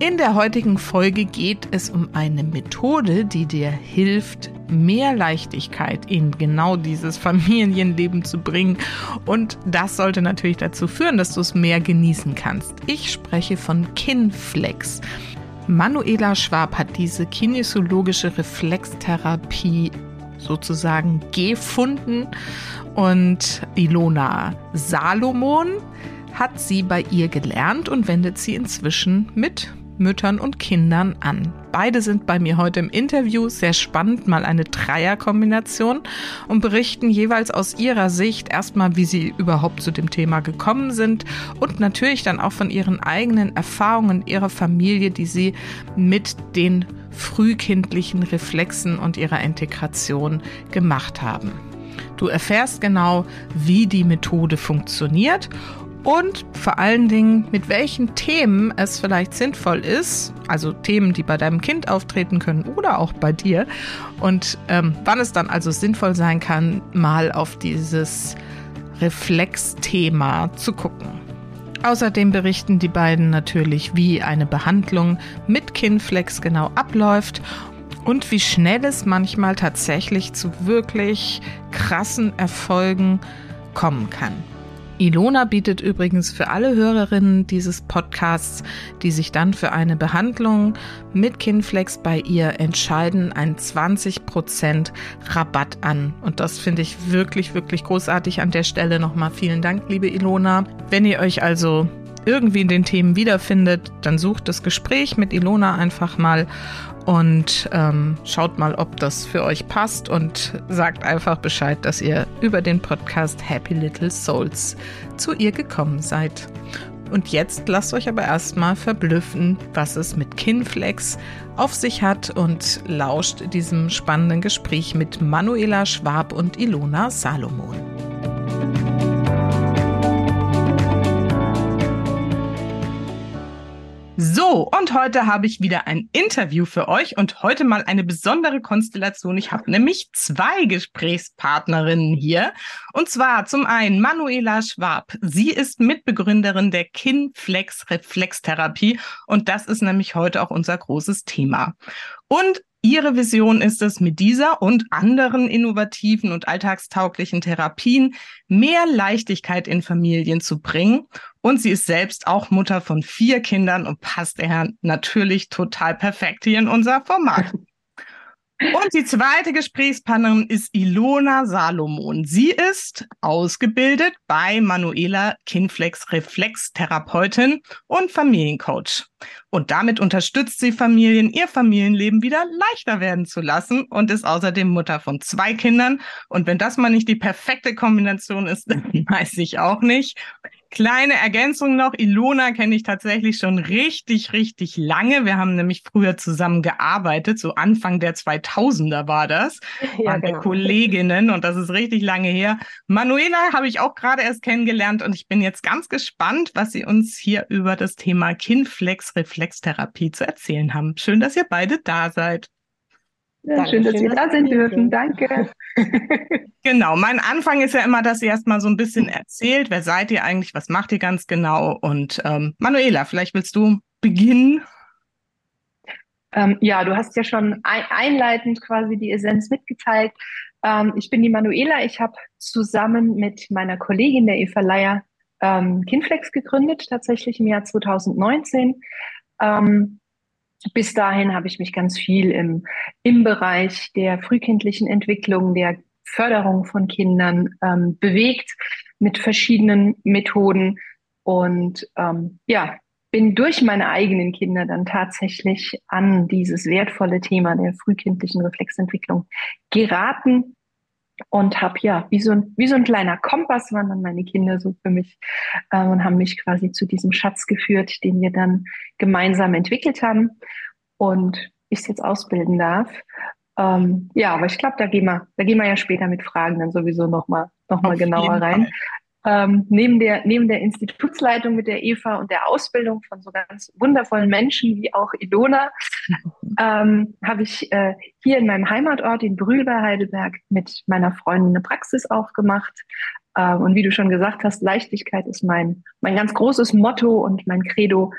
In der heutigen Folge geht es um eine Methode, die dir hilft, mehr Leichtigkeit in genau dieses Familienleben zu bringen. Und das sollte natürlich dazu führen, dass du es mehr genießen kannst. Ich spreche von Kinflex. Manuela Schwab hat diese kinesiologische Reflextherapie sozusagen gefunden und Ilona Salomon hat sie bei ihr gelernt und wendet sie inzwischen mit Müttern und Kindern an. Beide sind bei mir heute im Interview. Sehr spannend, mal eine Dreierkombination und berichten jeweils aus ihrer Sicht erstmal, wie sie überhaupt zu dem Thema gekommen sind und natürlich dann auch von ihren eigenen Erfahrungen ihrer Familie, die sie mit den frühkindlichen Reflexen und ihrer Integration gemacht haben. Du erfährst genau, wie die Methode funktioniert und vor allen Dingen, mit welchen Themen es vielleicht sinnvoll ist, also Themen, die bei deinem Kind auftreten können oder auch bei dir, und ähm, wann es dann also sinnvoll sein kann, mal auf dieses Reflexthema zu gucken. Außerdem berichten die beiden natürlich, wie eine Behandlung mit Kinflex genau abläuft und wie schnell es manchmal tatsächlich zu wirklich krassen Erfolgen kommen kann. Ilona bietet übrigens für alle Hörerinnen dieses Podcasts, die sich dann für eine Behandlung mit Kinflex bei ihr entscheiden, einen 20% Rabatt an. Und das finde ich wirklich, wirklich großartig an der Stelle. Nochmal vielen Dank, liebe Ilona. Wenn ihr euch also irgendwie in den Themen wiederfindet, dann sucht das Gespräch mit Ilona einfach mal und ähm, schaut mal, ob das für euch passt und sagt einfach Bescheid, dass ihr über den Podcast Happy Little Souls zu ihr gekommen seid. Und jetzt lasst euch aber erstmal verblüffen, was es mit Kinflex auf sich hat und lauscht diesem spannenden Gespräch mit Manuela Schwab und Ilona Salomon. So, und heute habe ich wieder ein Interview für euch und heute mal eine besondere Konstellation. Ich habe nämlich zwei Gesprächspartnerinnen hier. Und zwar zum einen Manuela Schwab. Sie ist Mitbegründerin der Kinflex Reflextherapie und das ist nämlich heute auch unser großes Thema. Und Ihre Vision ist es, mit dieser und anderen innovativen und alltagstauglichen Therapien mehr Leichtigkeit in Familien zu bringen. Und sie ist selbst auch Mutter von vier Kindern und passt daher natürlich total perfekt hier in unser Format. Und die zweite Gesprächspartnerin ist Ilona Salomon. Sie ist ausgebildet bei Manuela Kinflex Reflextherapeutin und Familiencoach. Und damit unterstützt sie Familien, ihr Familienleben wieder leichter werden zu lassen und ist außerdem Mutter von zwei Kindern. Und wenn das mal nicht die perfekte Kombination ist, dann weiß ich auch nicht. Kleine Ergänzung noch. Ilona kenne ich tatsächlich schon richtig, richtig lange. Wir haben nämlich früher zusammen gearbeitet. So Anfang der 2000er war das. Ja, waren genau. Kolleginnen und das ist richtig lange her. Manuela habe ich auch gerade erst kennengelernt und ich bin jetzt ganz gespannt, was sie uns hier über das Thema Kinflex-Reflextherapie zu erzählen haben. Schön, dass ihr beide da seid. Ja, schön, dass wir da sein dürfen. Danke. genau, mein Anfang ist ja immer, dass ihr erstmal so ein bisschen erzählt, wer seid ihr eigentlich, was macht ihr ganz genau? Und ähm, Manuela, vielleicht willst du beginnen? Ähm, ja, du hast ja schon ein einleitend quasi die Essenz mitgeteilt. Ähm, ich bin die Manuela. Ich habe zusammen mit meiner Kollegin, der Eva Leier, ähm, Kinflex gegründet, tatsächlich im Jahr 2019. Ähm, bis dahin habe ich mich ganz viel im, im Bereich der frühkindlichen Entwicklung, der Förderung von Kindern ähm, bewegt mit verschiedenen Methoden. Und ähm, ja, bin durch meine eigenen Kinder dann tatsächlich an dieses wertvolle Thema der frühkindlichen Reflexentwicklung geraten und habe ja wie so ein wie so ein kleiner Kompass waren dann meine Kinder so für mich äh, und haben mich quasi zu diesem Schatz geführt, den wir dann gemeinsam entwickelt haben und ich es jetzt ausbilden darf. Ähm, ja, aber ich glaube, da gehen wir, da gehen wir ja später mit Fragen dann sowieso noch mal, noch mal genauer rein. Ähm, neben, der, neben der Institutsleitung mit der Eva und der Ausbildung von so ganz wundervollen Menschen wie auch Ilona, ähm, habe ich äh, hier in meinem Heimatort in Brühl bei Heidelberg mit meiner Freundin eine Praxis aufgemacht. Ähm, und wie du schon gesagt hast, Leichtigkeit ist mein, mein ganz großes Motto und mein Credo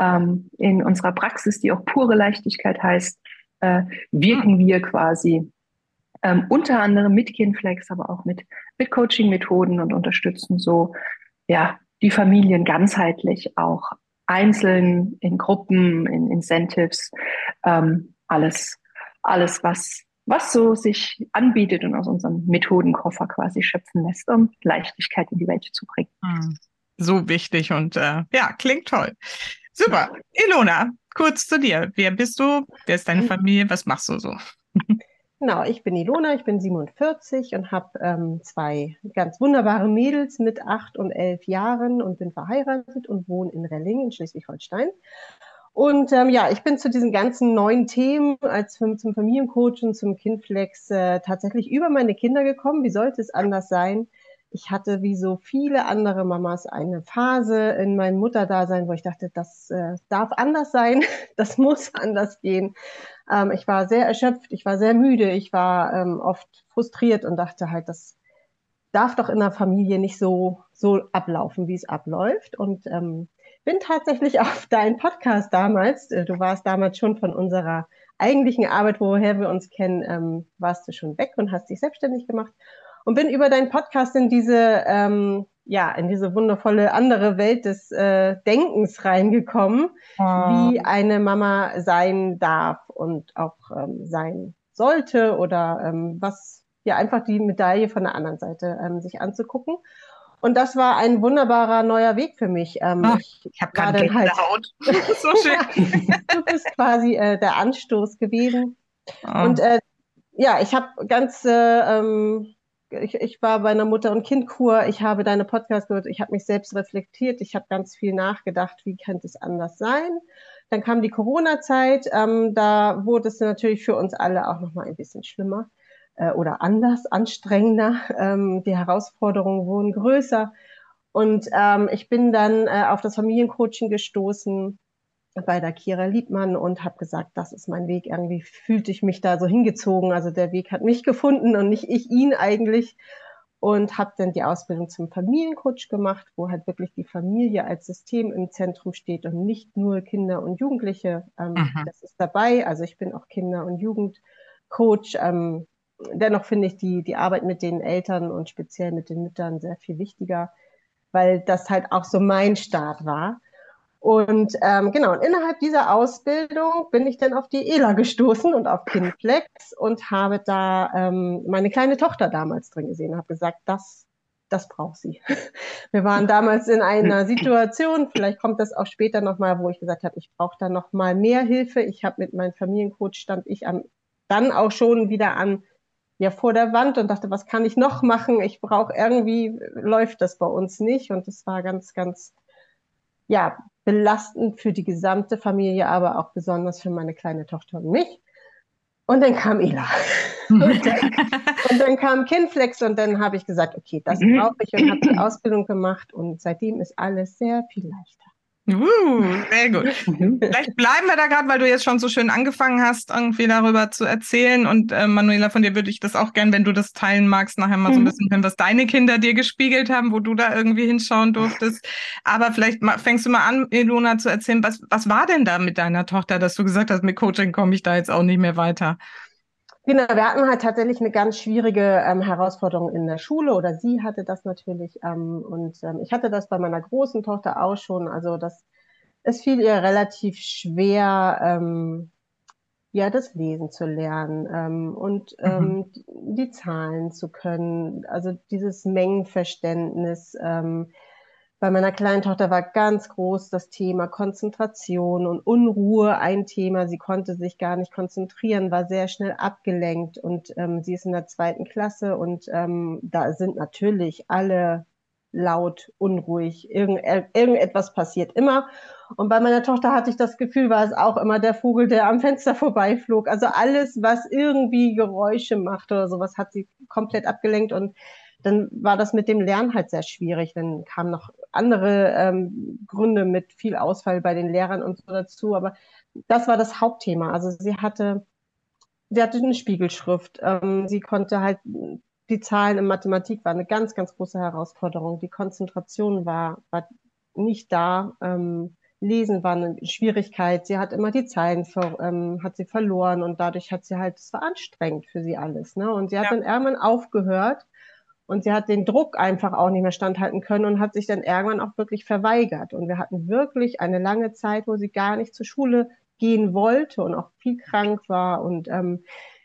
ähm, in unserer Praxis, die auch pure Leichtigkeit heißt, äh, wirken wir quasi ähm, unter anderem mit Kinflex, aber auch mit, mit Coaching-Methoden und unterstützen so ja, die Familien ganzheitlich auch einzeln, in Gruppen, in Incentives, ähm, alles, alles, was, was so sich anbietet und aus unserem Methodenkoffer quasi schöpfen lässt, um Leichtigkeit in die Welt zu bringen. Hm. So wichtig und äh, ja, klingt toll. Super. Ilona, kurz zu dir. Wer bist du? Wer ist deine Familie? Was machst du so? Genau, ich bin Ilona, ich bin 47 und habe ähm, zwei ganz wunderbare Mädels mit acht und elf Jahren und bin verheiratet und wohne in Relling in Schleswig-Holstein. Und ähm, ja, ich bin zu diesen ganzen neuen Themen als zum Familiencoach und zum Kindflex äh, tatsächlich über meine Kinder gekommen. Wie sollte es anders sein? Ich hatte wie so viele andere Mamas eine Phase in meinem Mutterdasein, wo ich dachte, das äh, darf anders sein, das muss anders gehen. Ähm, ich war sehr erschöpft, ich war sehr müde, ich war ähm, oft frustriert und dachte halt, das darf doch in der Familie nicht so, so ablaufen, wie es abläuft. Und ähm, bin tatsächlich auf deinen Podcast damals, äh, du warst damals schon von unserer eigentlichen Arbeit, woher wir uns kennen, ähm, warst du schon weg und hast dich selbstständig gemacht und bin über deinen Podcast in diese, ähm, ja, in diese wundervolle andere Welt des äh, Denkens reingekommen, oh. wie eine Mama sein darf und auch ähm, sein sollte oder ähm, was, ja, einfach die Medaille von der anderen Seite ähm, sich anzugucken. Und das war ein wunderbarer neuer Weg für mich. Ähm, Ach, ich ich habe gerade halt, so schön. du bist quasi äh, der Anstoß gewesen. Oh. Und äh, ja, ich habe ganz äh, ähm, ich, ich war bei einer Mutter- und Kindkur, ich habe deine Podcast gehört, ich habe mich selbst reflektiert, ich habe ganz viel nachgedacht, wie könnte es anders sein. Dann kam die Corona-Zeit, ähm, da wurde es natürlich für uns alle auch nochmal ein bisschen schlimmer äh, oder anders, anstrengender. Ähm, die Herausforderungen wurden größer. Und ähm, ich bin dann äh, auf das Familiencoaching gestoßen bei der Kira Liebmann und habe gesagt, das ist mein Weg. Irgendwie fühlte ich mich da so hingezogen. Also der Weg hat mich gefunden und nicht ich ihn eigentlich. Und habe dann die Ausbildung zum Familiencoach gemacht, wo halt wirklich die Familie als System im Zentrum steht und nicht nur Kinder und Jugendliche. Ähm, mhm. Das ist dabei. Also ich bin auch Kinder- und Jugendcoach. Ähm, dennoch finde ich die, die Arbeit mit den Eltern und speziell mit den Müttern sehr viel wichtiger, weil das halt auch so mein Start war. Und ähm, genau, und innerhalb dieser Ausbildung bin ich dann auf die ELA gestoßen und auf Kinflex und habe da ähm, meine kleine Tochter damals drin gesehen und habe gesagt, das, das braucht sie. Wir waren damals in einer Situation, vielleicht kommt das auch später nochmal, wo ich gesagt habe, ich brauche da nochmal mehr Hilfe. Ich habe mit meinem Familiencoach, stand ich am, dann auch schon wieder an ja vor der Wand und dachte, was kann ich noch machen? Ich brauche irgendwie, läuft das bei uns nicht. Und es war ganz, ganz ja, belastend für die gesamte Familie, aber auch besonders für meine kleine Tochter und mich. Und dann kam Ela. und, dann, und dann kam Kinflex und dann habe ich gesagt, okay, das brauche ich und habe die Ausbildung gemacht und seitdem ist alles sehr viel leichter. Uh, sehr gut. Vielleicht bleiben wir da gerade, weil du jetzt schon so schön angefangen hast, irgendwie darüber zu erzählen. Und äh, Manuela, von dir würde ich das auch gern, wenn du das teilen magst, nachher mal so ein mhm. bisschen hören, was deine Kinder dir gespiegelt haben, wo du da irgendwie hinschauen durftest. Aber vielleicht mal, fängst du mal an, Ilona, zu erzählen, was, was war denn da mit deiner Tochter, dass du gesagt hast, mit Coaching komme ich da jetzt auch nicht mehr weiter? Genau, wir hatten halt tatsächlich eine ganz schwierige ähm, Herausforderung in der Schule oder sie hatte das natürlich ähm, und ähm, ich hatte das bei meiner großen Tochter auch schon. Also das, es fiel ihr relativ schwer, ähm, ja, das Lesen zu lernen ähm, und ähm, mhm. die, die Zahlen zu können. Also dieses Mengenverständnis. Ähm, bei meiner kleinen Tochter war ganz groß das Thema Konzentration und Unruhe ein Thema. Sie konnte sich gar nicht konzentrieren, war sehr schnell abgelenkt und ähm, sie ist in der zweiten Klasse und ähm, da sind natürlich alle laut, unruhig, irgend, irgendetwas passiert immer. Und bei meiner Tochter hatte ich das Gefühl, war es auch immer der Vogel, der am Fenster vorbeiflog. Also alles, was irgendwie Geräusche macht oder sowas, hat sie komplett abgelenkt und dann war das mit dem Lernen halt sehr schwierig. Dann kamen noch andere ähm, Gründe mit viel Ausfall bei den Lehrern und so dazu. Aber das war das Hauptthema. Also sie hatte, sie hatte eine Spiegelschrift. Ähm, sie konnte halt die Zahlen in Mathematik war eine ganz, ganz große Herausforderung. Die Konzentration war, war nicht da. Ähm, Lesen war eine Schwierigkeit. Sie hat immer die Zeilen ver, ähm, hat sie verloren und dadurch hat sie halt, es war anstrengend für sie alles. Ne? Und sie hat ja. dann irgendwann aufgehört und sie hat den Druck einfach auch nicht mehr standhalten können und hat sich dann irgendwann auch wirklich verweigert. Und wir hatten wirklich eine lange Zeit, wo sie gar nicht zur Schule gehen wollte und auch viel krank war. Und ähm,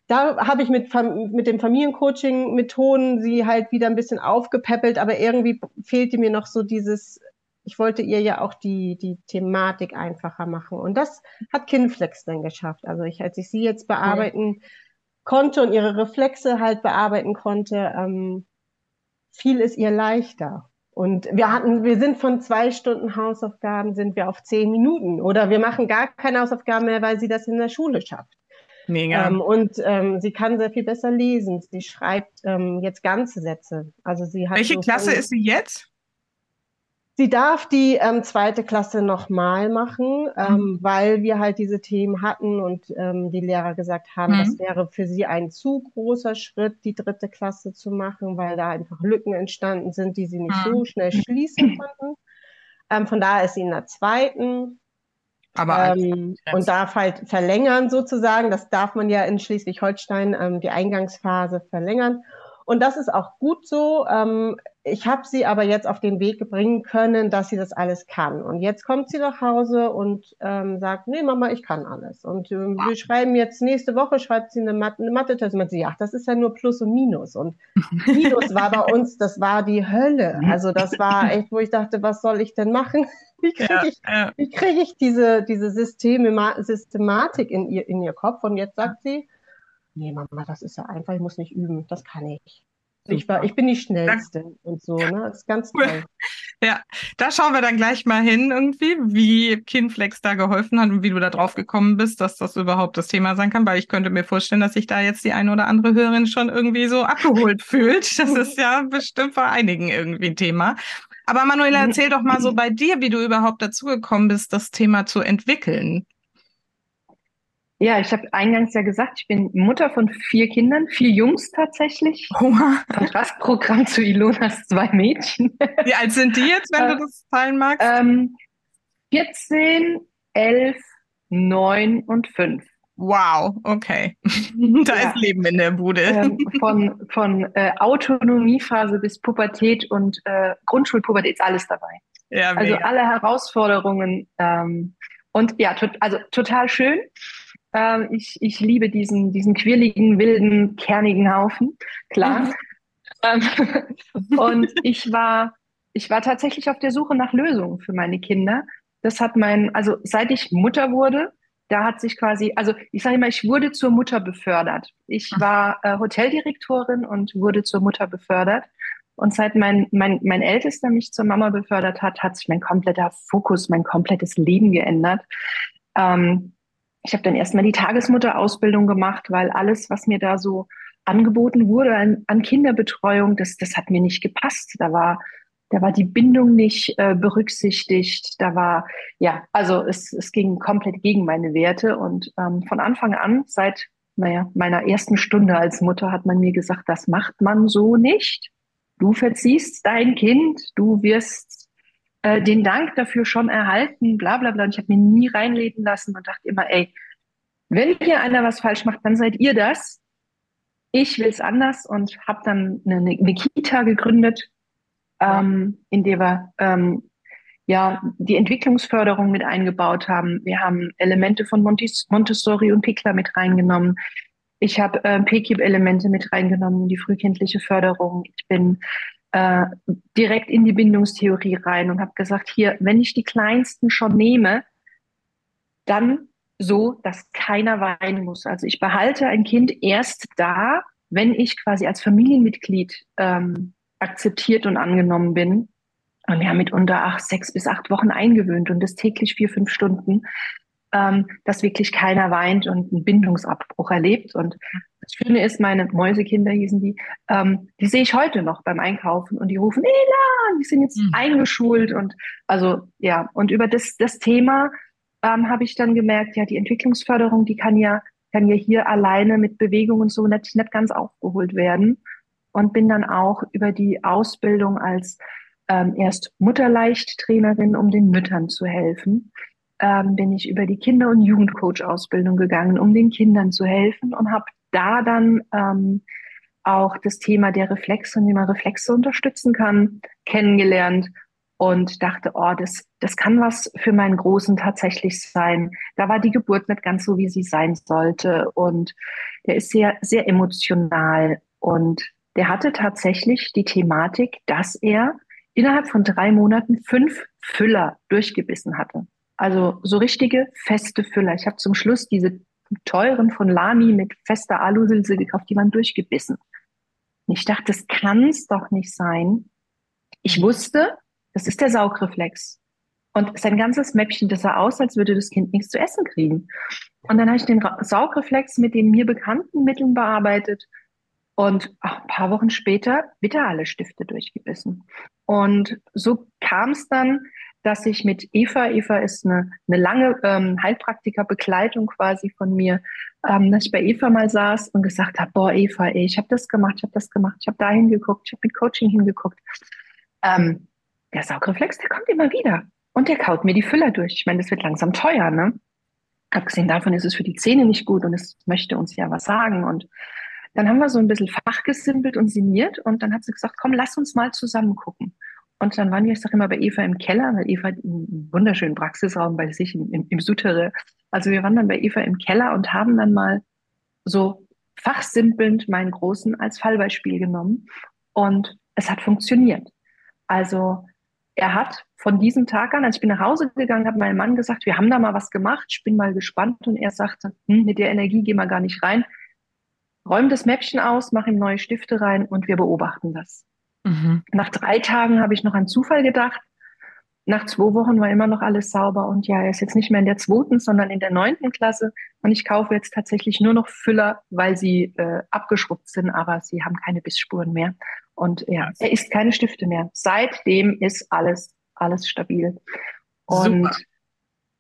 da habe ich mit, mit dem Familiencoaching-Methoden sie halt wieder ein bisschen aufgepäppelt, aber irgendwie fehlte mir noch so dieses ich wollte ihr ja auch die, die Thematik einfacher machen. Und das hat Kinflex dann geschafft. Also ich, als ich sie jetzt bearbeiten ja. konnte und ihre Reflexe halt bearbeiten konnte, ähm, fiel es ihr leichter. Und wir hatten, wir sind von zwei Stunden Hausaufgaben sind wir auf zehn Minuten oder wir machen gar keine Hausaufgaben mehr, weil sie das in der Schule schafft. Mega. Ähm, und ähm, sie kann sehr viel besser lesen. Sie schreibt ähm, jetzt ganze Sätze. Also sie hat Welche so Klasse ist sie jetzt? Sie darf die ähm, zweite Klasse nochmal machen, ähm, mhm. weil wir halt diese Themen hatten und ähm, die Lehrer gesagt haben, mhm. das wäre für sie ein zu großer Schritt, die dritte Klasse zu machen, weil da einfach Lücken entstanden sind, die sie nicht mhm. so schnell schließen konnten. Ähm, von daher ist sie in der zweiten. Aber ähm, und darf halt verlängern sozusagen. Das darf man ja in Schleswig-Holstein ähm, die Eingangsphase verlängern. Und das ist auch gut so. Ähm, ich habe sie aber jetzt auf den Weg bringen können, dass sie das alles kann. Und jetzt kommt sie nach Hause und ähm, sagt, nee, Mama, ich kann alles. Und äh, wir schreiben jetzt nächste Woche, schreibt sie eine, Mat eine Mathe-Test. Und sie, ach, das ist ja nur Plus und Minus. Und Minus war bei uns, das war die Hölle. Also das war echt, wo ich dachte, was soll ich denn machen? Wie kriege ja, ich, ja. wie krieg ich diese, diese Systeme, Systematik in ihr, in ihr Kopf? Und jetzt sagt sie, nee, Mama, das ist ja einfach, ich muss nicht üben, das kann ich. Ich, war, ich bin die Schnellste Dank. und so, ne? Das ist ganz toll. Ja, da schauen wir dann gleich mal hin irgendwie, wie Kinflex da geholfen hat und wie du da drauf gekommen bist, dass das überhaupt das Thema sein kann, weil ich könnte mir vorstellen, dass sich da jetzt die eine oder andere Hörerin schon irgendwie so abgeholt fühlt. Das ist ja bestimmt bei einigen irgendwie ein Thema. Aber Manuela, erzähl doch mal so bei dir, wie du überhaupt dazu gekommen bist, das Thema zu entwickeln. Ja, ich habe eingangs ja gesagt, ich bin Mutter von vier Kindern, vier Jungs tatsächlich. Kontrastprogramm zu Ilonas zwei Mädchen. Wie alt sind die jetzt, wenn du das teilen magst? Ähm, 14, 11, 9 und 5. Wow, okay. da ja. ist Leben in der Bude. Ähm, von von äh, Autonomiephase bis Pubertät und äh, Grundschulpubertät ist alles dabei. Ja, also alle Herausforderungen. Ähm, und ja, to also total schön. Ähm, ich, ich liebe diesen, diesen quirligen, wilden, kernigen Haufen, klar. ähm, und ich war, ich war tatsächlich auf der Suche nach Lösungen für meine Kinder. Das hat mein, also seit ich Mutter wurde, da hat sich quasi, also ich sage immer, ich wurde zur Mutter befördert. Ich war äh, Hoteldirektorin und wurde zur Mutter befördert. Und seit mein, mein, mein Ältester mich zur Mama befördert hat, hat sich mein kompletter Fokus, mein komplettes Leben geändert. Ähm, ich habe dann erstmal die Tagesmutterausbildung gemacht, weil alles, was mir da so angeboten wurde an, an Kinderbetreuung, das, das hat mir nicht gepasst. Da war, da war die Bindung nicht äh, berücksichtigt. Da war, ja, also es, es ging komplett gegen meine Werte. Und ähm, von Anfang an, seit naja, meiner ersten Stunde als Mutter, hat man mir gesagt, das macht man so nicht. Du verziehst dein Kind, du wirst äh, den Dank dafür schon erhalten, bla bla bla. Und ich habe mir nie reinreden lassen und dachte immer, ey, wenn hier einer was falsch macht, dann seid ihr das. Ich will es anders und habe dann eine, eine, Kita gegründet, ähm, in der wir ähm, ja die Entwicklungsförderung mit eingebaut haben. Wir haben Elemente von Montessori und Pickler mit reingenommen. Ich habe äh, PKIP-Elemente mit reingenommen, die frühkindliche Förderung. Ich bin äh, direkt in die Bindungstheorie rein und habe gesagt, hier, wenn ich die Kleinsten schon nehme, dann so, dass keiner weinen muss. Also ich behalte ein Kind erst da, wenn ich quasi als Familienmitglied ähm, akzeptiert und angenommen bin. Und wir haben mitunter acht, sechs bis acht Wochen eingewöhnt und das täglich vier, fünf Stunden, ähm, dass wirklich keiner weint und einen Bindungsabbruch erlebt. Und Das Schöne ist, meine Mäusekinder hießen die, ähm, die sehe ich heute noch beim Einkaufen und die rufen, Ela, die sind jetzt mhm. eingeschult und also ja, und über das, das Thema ähm, habe ich dann gemerkt, ja, die Entwicklungsförderung, die kann ja, kann ja hier alleine mit Bewegung und so nicht, nicht ganz aufgeholt werden. Und bin dann auch über die Ausbildung als ähm, erst Mutterleichttrainerin, um den Müttern zu helfen, ähm, bin ich über die Kinder- und Jugendcoach-Ausbildung gegangen, um den Kindern zu helfen und habe da dann ähm, auch das Thema der Reflexe und wie man Reflexe unterstützen kann, kennengelernt und dachte, oh, das, das kann was für meinen Großen tatsächlich sein. Da war die Geburt nicht ganz so, wie sie sein sollte. Und der ist sehr, sehr emotional. Und der hatte tatsächlich die Thematik, dass er innerhalb von drei Monaten fünf Füller durchgebissen hatte. Also so richtige feste Füller. Ich habe zum Schluss diese teuren von Lami mit fester Alusilse gekauft, die waren durchgebissen. Und ich dachte, das kann es doch nicht sein. Ich wusste, das ist der Saugreflex. Und sein ganzes Mäppchen, das sah aus, als würde das Kind nichts zu essen kriegen. Und dann habe ich den Saugreflex mit den mir bekannten Mitteln bearbeitet und ein paar Wochen später wieder alle Stifte durchgebissen. Und so kam es dann, dass ich mit Eva, Eva ist eine, eine lange ähm, Heilpraktiker-Begleitung quasi von mir, ähm, dass ich bei Eva mal saß und gesagt habe, boah, Eva, ey, ich habe das gemacht, ich habe das gemacht, ich habe da hingeguckt, ich habe mit Coaching hingeguckt. Ähm, der Saugreflex, der kommt immer wieder. Und der kaut mir die Füller durch. Ich meine, das wird langsam teuer, ne? Abgesehen davon ist es für die Zähne nicht gut und es möchte uns ja was sagen. Und dann haben wir so ein bisschen fachgesimpelt und sinniert und dann hat sie gesagt, komm, lass uns mal zusammen gucken. Und dann waren wir, ich sage immer, bei Eva im Keller, weil Eva hat einen wunderschönen Praxisraum bei sich im, im, im Souterrain. Also wir waren dann bei Eva im Keller und haben dann mal so fachsimpelnd meinen Großen als Fallbeispiel genommen. Und es hat funktioniert. Also er hat von diesem Tag an, als ich bin nach Hause gegangen, hat mein Mann gesagt, wir haben da mal was gemacht, ich bin mal gespannt. Und er sagte, hm, mit der Energie gehen wir gar nicht rein räum das Mäppchen aus, mach ihm neue Stifte rein und wir beobachten das. Mhm. Nach drei Tagen habe ich noch an Zufall gedacht. Nach zwei Wochen war immer noch alles sauber und ja, er ist jetzt nicht mehr in der zweiten, sondern in der neunten Klasse und ich kaufe jetzt tatsächlich nur noch Füller, weil sie äh, abgeschrubbt sind, aber sie haben keine Bissspuren mehr und ja, er isst keine Stifte mehr. Seitdem ist alles alles stabil und Super.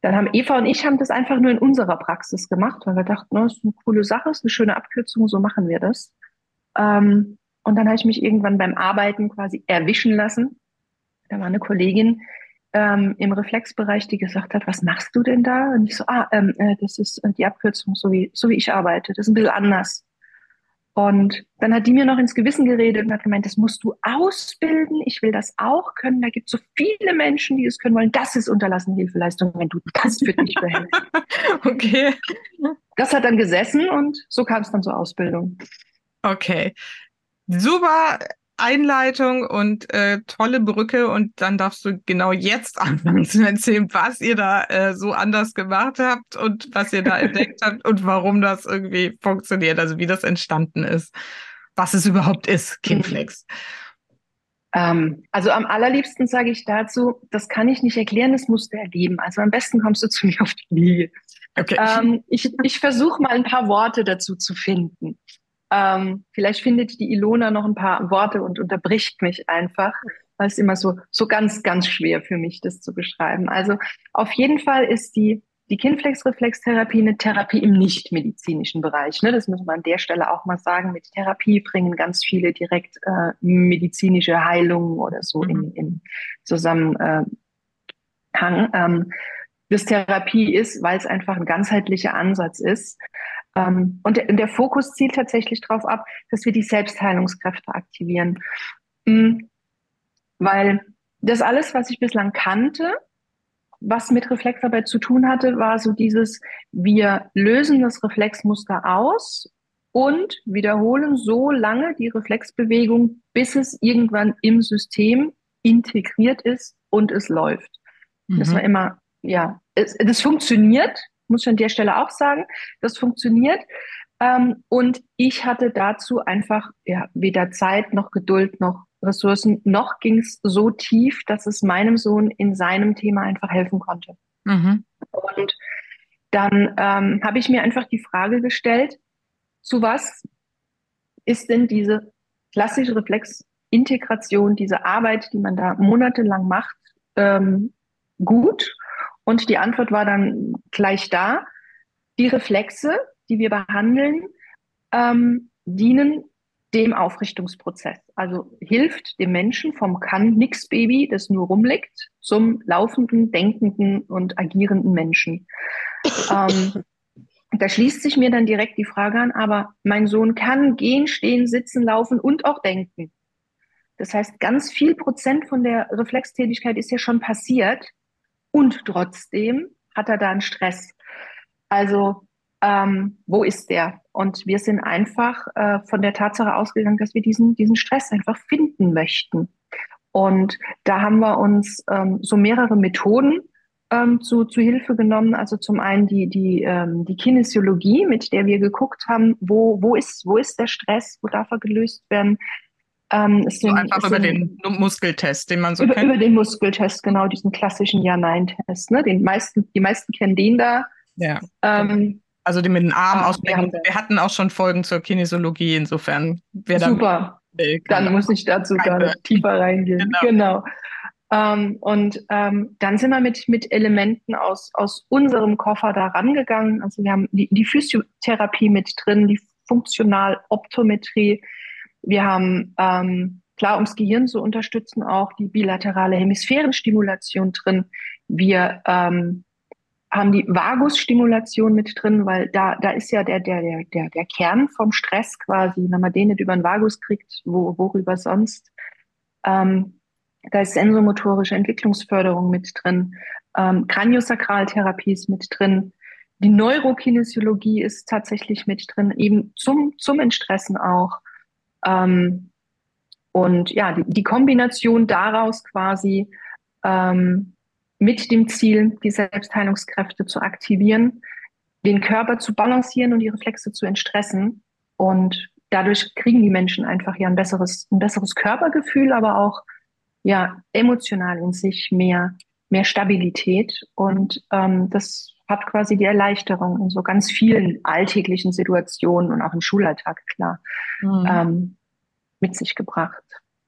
Dann haben Eva und ich haben das einfach nur in unserer Praxis gemacht, weil wir dachten, das ist eine coole Sache, ist eine schöne Abkürzung, so machen wir das. Ähm, und dann habe ich mich irgendwann beim Arbeiten quasi erwischen lassen. Da war eine Kollegin ähm, im Reflexbereich, die gesagt hat, was machst du denn da? Und ich so, ah, ähm, äh, das ist äh, die Abkürzung, so wie, so wie ich arbeite. Das ist ein bisschen anders. Und dann hat die mir noch ins Gewissen geredet und hat gemeint, das musst du ausbilden. Ich will das auch können. Da gibt es so viele Menschen, die es können wollen. Das ist unterlassene Hilfeleistung, wenn du das für dich behältst. okay. Das hat dann gesessen und so kam es dann zur Ausbildung. Okay. Super Einleitung und äh, tolle Brücke und dann darfst du genau jetzt anfangen zu erzählen, was ihr da äh, so anders gemacht habt und was ihr da entdeckt habt und warum das irgendwie funktioniert, also wie das entstanden ist, was es überhaupt ist, Kinflex. Ähm, also am allerliebsten sage ich dazu, das kann ich nicht erklären, das musst du erleben. Also am besten kommst du zu mir auf die Liege. Okay. Ähm, ich ich versuche mal ein paar Worte dazu zu finden. Ähm, vielleicht findet die Ilona noch ein paar Worte und unterbricht mich einfach, weil es immer so, so ganz, ganz schwer für mich, das zu beschreiben. Also auf jeden Fall ist die, die Kinflex-Reflextherapie eine Therapie im nichtmedizinischen Bereich. Ne? Das muss man an der Stelle auch mal sagen. Mit Therapie bringen ganz viele direkt äh, medizinische Heilungen oder so mhm. in, in Zusammenhang. Ähm, das Therapie ist, weil es einfach ein ganzheitlicher Ansatz ist, ähm, und der, der, Fokus zielt tatsächlich darauf ab, dass wir die Selbstheilungskräfte aktivieren. Mhm. Weil das alles, was ich bislang kannte, was mit Reflexarbeit zu tun hatte, war so dieses, wir lösen das Reflexmuster aus und wiederholen so lange die Reflexbewegung, bis es irgendwann im System integriert ist und es läuft. Mhm. Das war immer, ja, es, das funktioniert, muss ich an der Stelle auch sagen. Das funktioniert. Ähm, und ich hatte dazu einfach ja, weder Zeit noch Geduld noch Ressourcen, noch ging es so tief, dass es meinem Sohn in seinem Thema einfach helfen konnte. Mhm. Und dann ähm, habe ich mir einfach die Frage gestellt, zu was ist denn diese klassische Reflexintegration, diese Arbeit, die man da monatelang macht, ähm, gut? Und die Antwort war dann gleich da. Die Reflexe, die wir behandeln, ähm, dienen dem Aufrichtungsprozess. Also hilft dem Menschen vom Kann-Nix-Baby, das nur rumliegt, zum laufenden, denkenden und agierenden Menschen. ähm, da schließt sich mir dann direkt die Frage an, aber mein Sohn kann gehen, stehen, sitzen, laufen und auch denken. Das heißt, ganz viel Prozent von der Reflextätigkeit ist ja schon passiert und trotzdem hat er da einen Stress. Also ähm, wo ist der? Und wir sind einfach äh, von der Tatsache ausgegangen, dass wir diesen, diesen Stress einfach finden möchten. Und da haben wir uns ähm, so mehrere Methoden ähm, zu, zu Hilfe genommen. Also zum einen die, die, ähm, die Kinesiologie, mit der wir geguckt haben, wo, wo, ist, wo ist der Stress, wo darf er gelöst werden. Ähm, es sind, so einfach über den Muskeltest, den man so über, kennt. Über den Muskeltest, genau, diesen klassischen Ja-Nein-Test. Ne? Den meisten, die meisten kennen den da. Ja. Ähm, also die mit den Armen ah, ausbrechen. Wir, wir, hatten auch schon Folgen zur Kinesiologie, insofern. Wer Super. Will, dann muss ich dazu gar nicht tiefer reingehen. Genau. genau. Ähm, und ähm, dann sind wir mit, mit Elementen aus, aus unserem Koffer da rangegangen. Also wir haben die, die Physiotherapie mit drin, die Funktionaloptometrie. Wir haben ähm, klar, ums Gehirn zu unterstützen, auch die bilaterale Hemisphärenstimulation drin. Wir ähm, haben die Vagusstimulation mit drin, weil da, da ist ja der, der, der, der, Kern vom Stress quasi, wenn man den nicht über den Vagus kriegt, wo, worüber sonst. Ähm, da ist sensomotorische Entwicklungsförderung mit drin. Ähm, Kraniosakraltherapie ist mit drin. Die Neurokinesiologie ist tatsächlich mit drin, eben zum, zum Entstressen auch. Ähm, und ja, die, Kombination daraus quasi ähm, mit dem Ziel, die Selbstheilungskräfte zu aktivieren, den Körper zu balancieren und die Reflexe zu entstressen. Und dadurch kriegen die Menschen einfach ja ein besseres, ein besseres Körpergefühl, aber auch ja emotional in sich mehr, mehr Stabilität. Und ähm, das hat quasi die Erleichterung in so ganz vielen alltäglichen Situationen und auch im Schulalltag klar mhm. ähm, mit sich gebracht.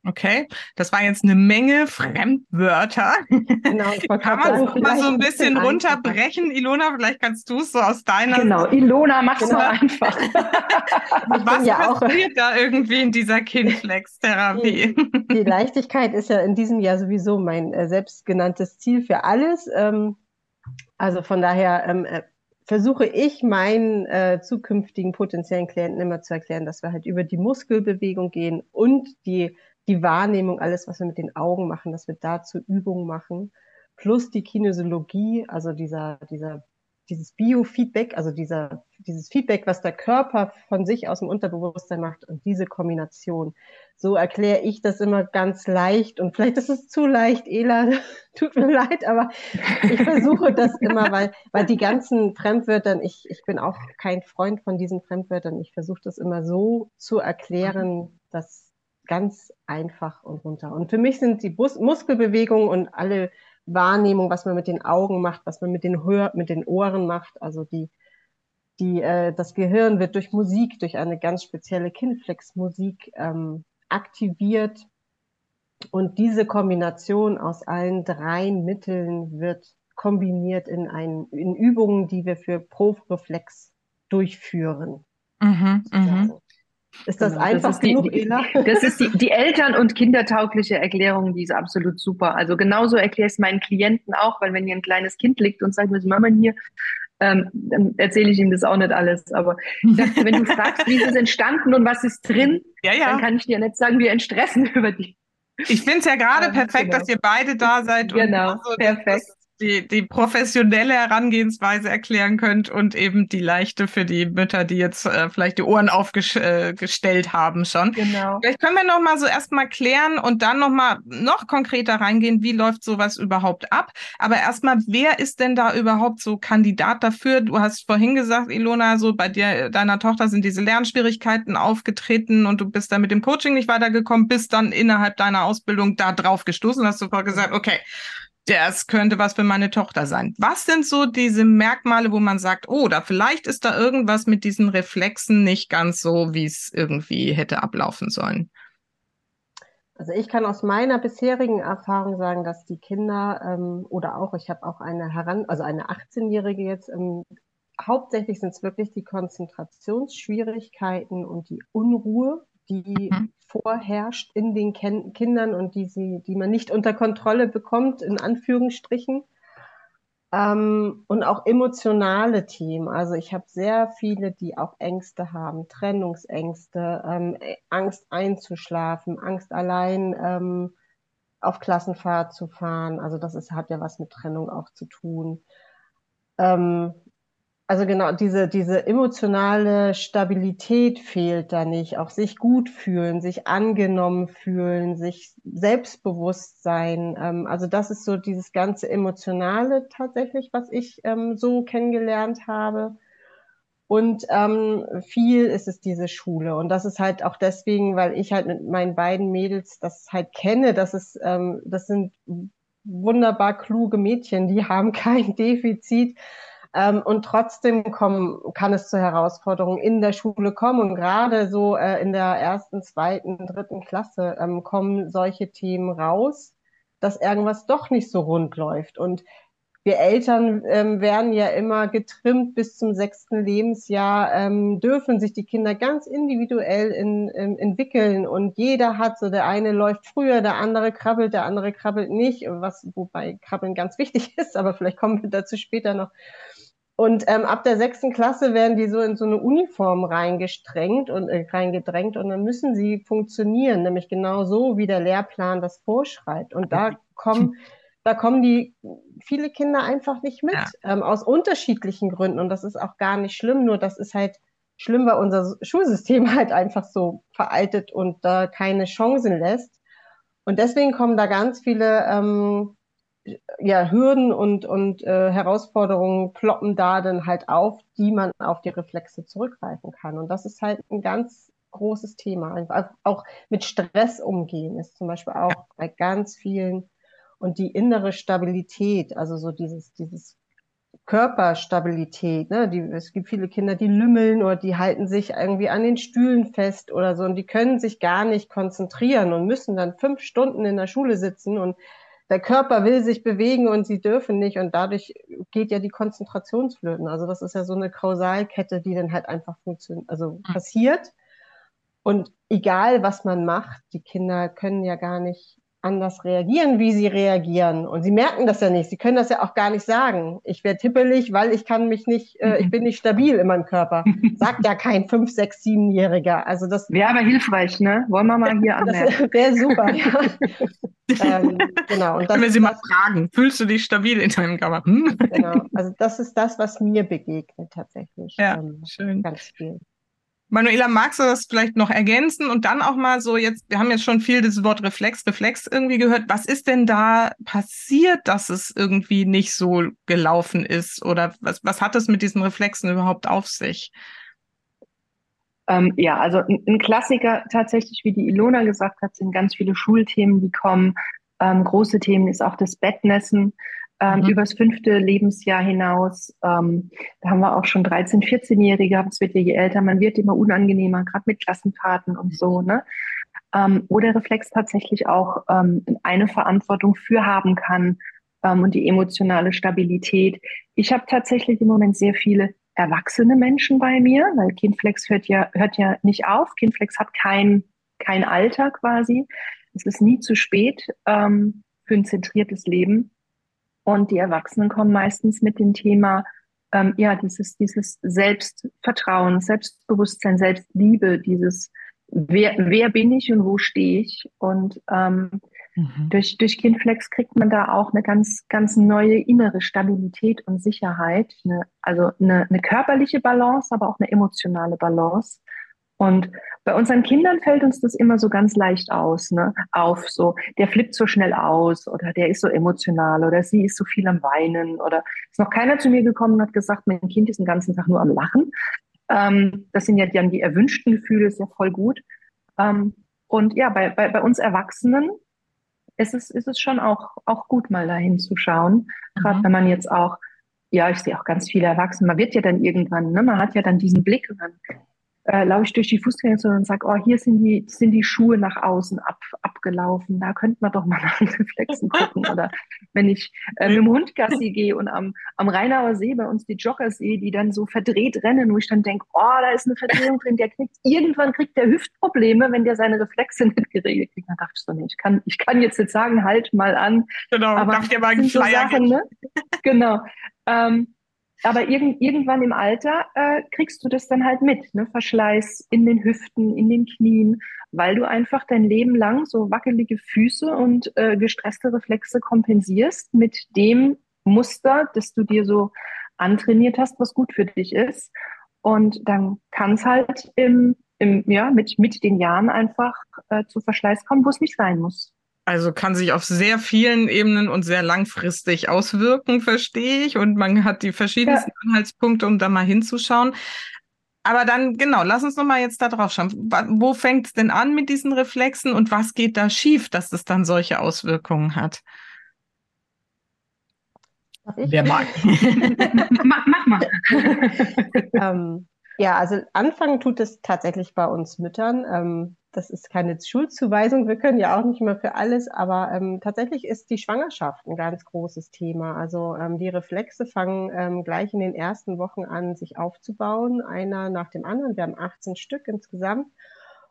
Okay, das war jetzt eine Menge Fremdwörter. Genau, Kann man es mal so ein bisschen runterbrechen? Ilona, vielleicht kannst du es so aus deiner Genau, Ilona, mach's genau. mal einfach. Was ja passiert auch. da irgendwie in dieser Kinflex-Therapie? Die, die, Leichtigkeit ist ja in diesem Jahr sowieso mein äh, selbstgenanntes Ziel für alles. Ähm, also von daher ähm, äh, versuche ich meinen äh, zukünftigen potenziellen Klienten immer zu erklären, dass wir halt über die Muskelbewegung gehen und die die Wahrnehmung, alles, was wir mit den Augen machen, dass wir dazu Übungen machen, plus die Kinesiologie, also dieser, dieser, dieses Biofeedback, also dieser, dieses Feedback, was der Körper von sich aus dem Unterbewusstsein macht und diese Kombination. So erkläre ich das immer ganz leicht und vielleicht ist es zu leicht, Ela, tut mir leid, aber ich versuche das immer, weil, weil die ganzen Fremdwörtern, ich, ich bin auch kein Freund von diesen Fremdwörtern, ich versuche das immer so zu erklären, dass ganz einfach und runter. Und für mich sind die Bus Muskelbewegungen und alle Wahrnehmung, was man mit den Augen macht, was man mit den, Hör mit den Ohren macht, also die, die, äh, das Gehirn wird durch Musik, durch eine ganz spezielle Kinflex-Musik ähm, aktiviert. Und diese Kombination aus allen drei Mitteln wird kombiniert in, ein, in Übungen, die wir für Pro-Reflex durchführen. Mhm, mhm. Ist das genau, einfach das genug, die, Ela? Das ist die, die eltern- und kindertaugliche Erklärung, die ist absolut super. Also genauso erkläre ich es meinen Klienten auch, weil wenn hier ein kleines Kind liegt und sagt, Mama hier, ähm, dann erzähle ich ihm das auch nicht alles. Aber ich dachte, wenn du fragst, wie ist es entstanden und was ist drin, ja, ja. dann kann ich dir nicht sagen, wir entstressen über die. Ich finde es ja gerade perfekt, genau. dass ihr beide da seid. Genau, und so, perfekt die, die professionelle Herangehensweise erklären könnt und eben die leichte für die Mütter, die jetzt äh, vielleicht die Ohren aufgestellt äh, haben schon. Genau. Vielleicht können wir noch mal so erstmal klären und dann noch mal noch konkreter reingehen, wie läuft sowas überhaupt ab. Aber erstmal, wer ist denn da überhaupt so Kandidat dafür? Du hast vorhin gesagt, Ilona, so bei dir, deiner Tochter sind diese Lernschwierigkeiten aufgetreten und du bist da mit dem Coaching nicht weitergekommen, bist dann innerhalb deiner Ausbildung da drauf gestoßen, hast du vorher gesagt, okay, das könnte was für meine Tochter sein. Was sind so diese Merkmale, wo man sagt, oh, da vielleicht ist da irgendwas mit diesen Reflexen nicht ganz so, wie es irgendwie hätte ablaufen sollen? Also ich kann aus meiner bisherigen Erfahrung sagen, dass die Kinder ähm, oder auch, ich habe auch eine heran, also eine 18-Jährige jetzt, ähm, hauptsächlich sind es wirklich die Konzentrationsschwierigkeiten und die Unruhe, die mhm. vorherrscht in den Ken Kindern und die sie, die man nicht unter Kontrolle bekommt, in Anführungsstrichen. Ähm, und auch emotionale Themen. Also ich habe sehr viele, die auch Ängste haben, Trennungsängste, ähm, Angst einzuschlafen, Angst allein ähm, auf Klassenfahrt zu fahren. Also das ist, hat ja was mit Trennung auch zu tun. Ähm, also genau, diese, diese emotionale Stabilität fehlt da nicht. Auch sich gut fühlen, sich angenommen fühlen, sich selbstbewusst sein. Ähm, also das ist so dieses ganze Emotionale tatsächlich, was ich ähm, so kennengelernt habe. Und ähm, viel ist es diese Schule. Und das ist halt auch deswegen, weil ich halt mit meinen beiden Mädels das halt kenne, dass es, ähm, das sind wunderbar kluge Mädchen, die haben kein Defizit ähm, und trotzdem kommen, kann es zu Herausforderungen in der Schule kommen. Und gerade so äh, in der ersten, zweiten, dritten Klasse ähm, kommen solche Themen raus, dass irgendwas doch nicht so rund läuft. Und wir Eltern ähm, werden ja immer getrimmt bis zum sechsten Lebensjahr, ähm, dürfen sich die Kinder ganz individuell in, in, entwickeln und jeder hat so, der eine läuft früher, der andere krabbelt, der andere krabbelt nicht, was wobei Krabbeln ganz wichtig ist, aber vielleicht kommen wir dazu später noch. Und ähm, ab der sechsten Klasse werden die so in so eine Uniform reingestrengt und äh, reingedrängt und dann müssen sie funktionieren, nämlich genau so, wie der Lehrplan das vorschreibt. Und da kommen, da kommen die viele Kinder einfach nicht mit, ja. ähm, aus unterschiedlichen Gründen. Und das ist auch gar nicht schlimm, nur das ist halt schlimm, weil unser Schulsystem halt einfach so veraltet und da keine Chancen lässt. Und deswegen kommen da ganz viele ähm, ja, Hürden und, und äh, Herausforderungen ploppen da dann halt auf, die man auf die Reflexe zurückgreifen kann. Und das ist halt ein ganz großes Thema. Auch mit Stress umgehen ist zum Beispiel auch bei ganz vielen und die innere Stabilität, also so dieses, dieses Körperstabilität. Ne? Die, es gibt viele Kinder, die lümmeln oder die halten sich irgendwie an den Stühlen fest oder so und die können sich gar nicht konzentrieren und müssen dann fünf Stunden in der Schule sitzen und der Körper will sich bewegen und sie dürfen nicht und dadurch geht ja die Konzentrationsflöten. Also das ist ja so eine Kausalkette, die dann halt einfach funktioniert, also mhm. passiert. Und egal was man macht, die Kinder können ja gar nicht anders reagieren, wie sie reagieren. Und sie merken das ja nicht. Sie können das ja auch gar nicht sagen. Ich werde tippelig, weil ich kann mich nicht, äh, ich bin nicht stabil in meinem Körper. Sagt ja kein fünf, sechs, siebenjähriger. Also das wäre aber hilfreich, ne? Wollen wir mal hier anmerken. Das wäre super. ja. ähm, genau. Und das Wenn Sie mal fragen, fühlst du dich stabil in deinem Körper? Hm? genau. Also das ist das, was mir begegnet tatsächlich. Ja, ähm, schön. Ganz viel. Manuela, magst du das vielleicht noch ergänzen und dann auch mal so jetzt, wir haben jetzt schon viel das Wort Reflex, Reflex irgendwie gehört. Was ist denn da passiert, dass es irgendwie nicht so gelaufen ist? Oder was, was hat es mit diesen Reflexen überhaupt auf sich? Ähm, ja, also ein, Klassiker tatsächlich, wie die Ilona gesagt hat, sind ganz viele Schulthemen, die kommen. Ähm, große Themen ist auch das Bettnässen ähm, mhm. übers fünfte Lebensjahr hinaus. Ähm, da haben wir auch schon 13-, 14-Jährige, es wird ja je älter, man wird immer unangenehmer, gerade mit Klassenfahrten und so. Ne? Ähm, wo der Reflex tatsächlich auch ähm, eine Verantwortung für haben kann ähm, und die emotionale Stabilität. Ich habe tatsächlich im Moment sehr viele erwachsene Menschen bei mir, weil Kindflex hört ja, hört ja nicht auf. Kindflex hat kein, kein Alter quasi. Es ist nie zu spät ähm, für ein zentriertes Leben. Und die Erwachsenen kommen meistens mit dem Thema, ähm, ja, dieses, dieses Selbstvertrauen, Selbstbewusstsein, Selbstliebe, dieses, wer, wer bin ich und wo stehe ich? Und ähm, mhm. durch, durch Kindflex kriegt man da auch eine ganz, ganz neue innere Stabilität und Sicherheit. Eine, also eine, eine körperliche Balance, aber auch eine emotionale Balance. Und bei unseren Kindern fällt uns das immer so ganz leicht aus, ne? Auf so, der flippt so schnell aus oder der ist so emotional oder sie ist so viel am Weinen oder ist noch keiner zu mir gekommen und hat gesagt, mein Kind ist den ganzen Tag nur am Lachen. Ähm, das sind ja dann die erwünschten Gefühle, ist ja voll gut. Ähm, und ja, bei, bei, bei uns Erwachsenen es ist, ist es schon auch, auch gut, mal dahin zu schauen. Gerade mhm. wenn man jetzt auch, ja, ich sehe auch ganz viele Erwachsene, man wird ja dann irgendwann, ne, man hat ja dann diesen Blick und dann äh, laufe ich durch die Fußgängerzone und sage, oh, hier sind die, sind die Schuhe nach außen ab, abgelaufen. Da könnte man doch mal nach den Reflexen gucken. Oder wenn ich äh, mit dem Hund Gassi gehe und am, am Rheinauer See bei uns die Jogger sehe, die dann so verdreht rennen, wo ich dann denke, oh, da ist eine Verdrehung drin, der kriegt, irgendwann kriegt der Hüftprobleme, wenn der seine Reflexe nicht geregelt kriegt. Dann dachte ich so, nee, ich kann, ich kann jetzt nicht sagen, halt mal an. Genau, aber darf ich dir mal einen Flyer so Sachen, ne? Genau. Ähm, aber irgend, irgendwann im Alter äh, kriegst du das dann halt mit, ne? Verschleiß in den Hüften, in den Knien, weil du einfach dein Leben lang so wackelige Füße und äh, gestresste Reflexe kompensierst mit dem Muster, das du dir so antrainiert hast, was gut für dich ist. Und dann kann es halt im, im, ja, mit, mit den Jahren einfach äh, zu Verschleiß kommen, wo es nicht sein muss. Also kann sich auf sehr vielen Ebenen und sehr langfristig auswirken, verstehe ich. Und man hat die verschiedensten ja. Anhaltspunkte, um da mal hinzuschauen. Aber dann, genau, lass uns nochmal jetzt da drauf schauen. Wo fängt es denn an mit diesen Reflexen und was geht da schief, dass es dann solche Auswirkungen hat? Wer mag? mach, mach mal. ähm, ja, also anfangen tut es tatsächlich bei uns Müttern. Ähm, das ist keine Schulzuweisung, wir können ja auch nicht mehr für alles, aber ähm, tatsächlich ist die Schwangerschaft ein ganz großes Thema. Also ähm, die Reflexe fangen ähm, gleich in den ersten Wochen an, sich aufzubauen, einer nach dem anderen. Wir haben 18 Stück insgesamt.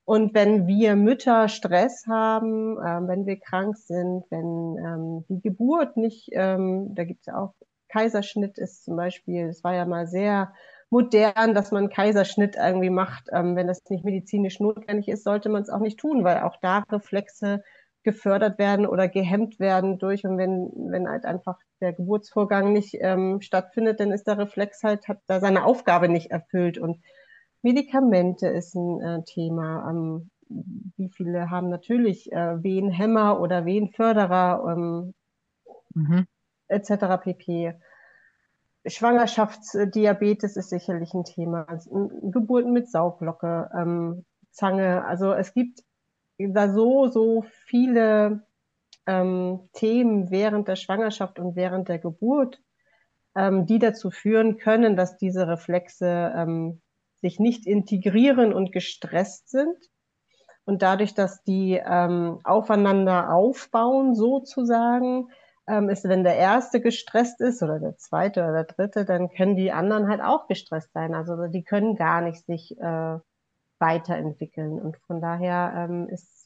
Und wenn wir Mütter Stress haben, ähm, wenn wir krank sind, wenn ähm, die Geburt nicht, ähm, da gibt es ja auch Kaiserschnitt ist zum Beispiel, es war ja mal sehr modern, dass man Kaiserschnitt irgendwie macht. Ähm, wenn das nicht medizinisch notwendig ist, sollte man es auch nicht tun, weil auch da Reflexe gefördert werden oder gehemmt werden durch und wenn, wenn halt einfach der Geburtsvorgang nicht ähm, stattfindet, dann ist der Reflex halt, hat da seine Aufgabe nicht erfüllt und Medikamente ist ein äh, Thema. Ähm, wie viele haben natürlich äh, Wehenhämmer oder Wehenförderer ähm, mhm. etc. pp. Schwangerschaftsdiabetes ist sicherlich ein Thema. Geburten mit Sauglocke, ähm, Zange. Also es gibt da so, so viele ähm, Themen während der Schwangerschaft und während der Geburt, ähm, die dazu führen können, dass diese Reflexe ähm, sich nicht integrieren und gestresst sind. Und dadurch, dass die ähm, aufeinander aufbauen, sozusagen, ähm, ist, wenn der erste gestresst ist oder der zweite oder der dritte, dann können die anderen halt auch gestresst sein. Also die können gar nicht sich äh, weiterentwickeln. Und von daher ähm, ist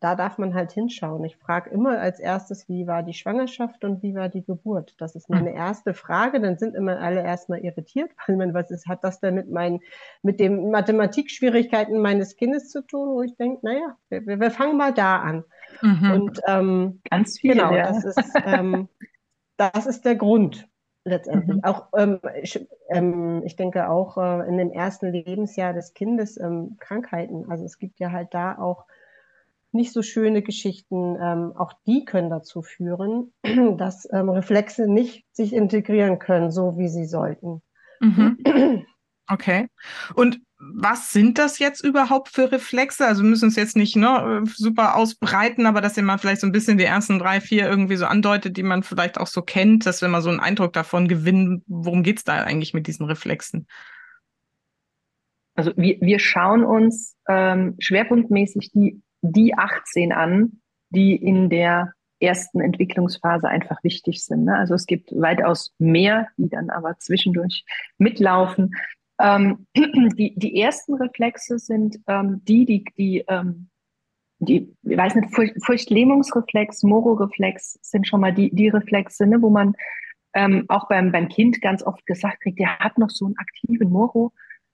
da darf man halt hinschauen. Ich frage immer als erstes, wie war die Schwangerschaft und wie war die Geburt? Das ist meine hm. erste Frage. Dann sind immer alle erstmal irritiert, weil man, was ist, hat das denn mit meinen, mit den Mathematikschwierigkeiten meines Kindes zu tun? Wo ich denke, naja, wir, wir fangen mal da an. Mhm. Und ähm, ganz viel. Genau, ja. das ist, ähm, das ist der Grund letztendlich. Mhm. Auch ähm, ich, ähm, ich denke auch äh, in dem ersten Lebensjahr des Kindes ähm, Krankheiten. Also es gibt ja halt da auch nicht so schöne Geschichten, ähm, auch die können dazu führen, dass ähm, Reflexe nicht sich integrieren können, so wie sie sollten. Mhm. Okay. Und was sind das jetzt überhaupt für Reflexe? Also wir müssen es jetzt nicht ne, super ausbreiten, aber dass ihr mal vielleicht so ein bisschen die ersten drei, vier irgendwie so andeutet, die man vielleicht auch so kennt, dass wir mal so einen Eindruck davon gewinnen, worum geht es da eigentlich mit diesen Reflexen? Also wir, wir schauen uns ähm, schwerpunktmäßig die die 18 an, die in der ersten Entwicklungsphase einfach wichtig sind. Ne? Also es gibt weitaus mehr, die dann aber zwischendurch mitlaufen. Ähm, die, die ersten Reflexe sind ähm, die, die, die, ähm, die, ich weiß nicht, Furcht, Furchtlähmungsreflex, Mororeflex sind schon mal die, die Reflexe, ne, wo man ähm, auch beim, beim Kind ganz oft gesagt kriegt, der hat noch so einen aktiven Moro,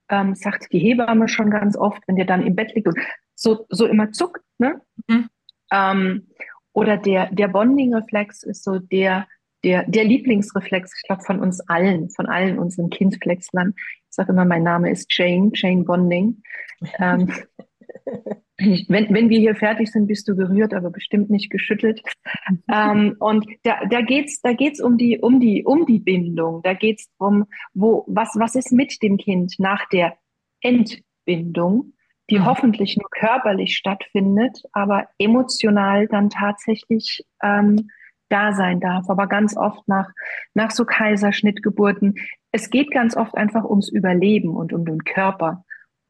ähm, sagt die Hebamme schon ganz oft, wenn der dann im Bett liegt und so, so immer zuckt. Ne? Mhm. Ähm, oder der, der Bonding-Reflex ist so der, der, der Lieblingsreflex, ich glaube, von uns allen, von allen unseren Kindflexlern. Ich sage immer, mein Name ist Jane, Jane Bonding. Ähm, wenn, wenn wir hier fertig sind, bist du gerührt, aber bestimmt nicht geschüttelt. ähm, und da, da geht's, da geht's um die, um die, um die Bindung. Da geht's um, wo, was, was ist mit dem Kind nach der Entbindung? die mhm. hoffentlich nur körperlich stattfindet, aber emotional dann tatsächlich ähm, da sein darf. Aber ganz oft nach, nach so Kaiserschnittgeburten. Es geht ganz oft einfach ums Überleben und um den Körper.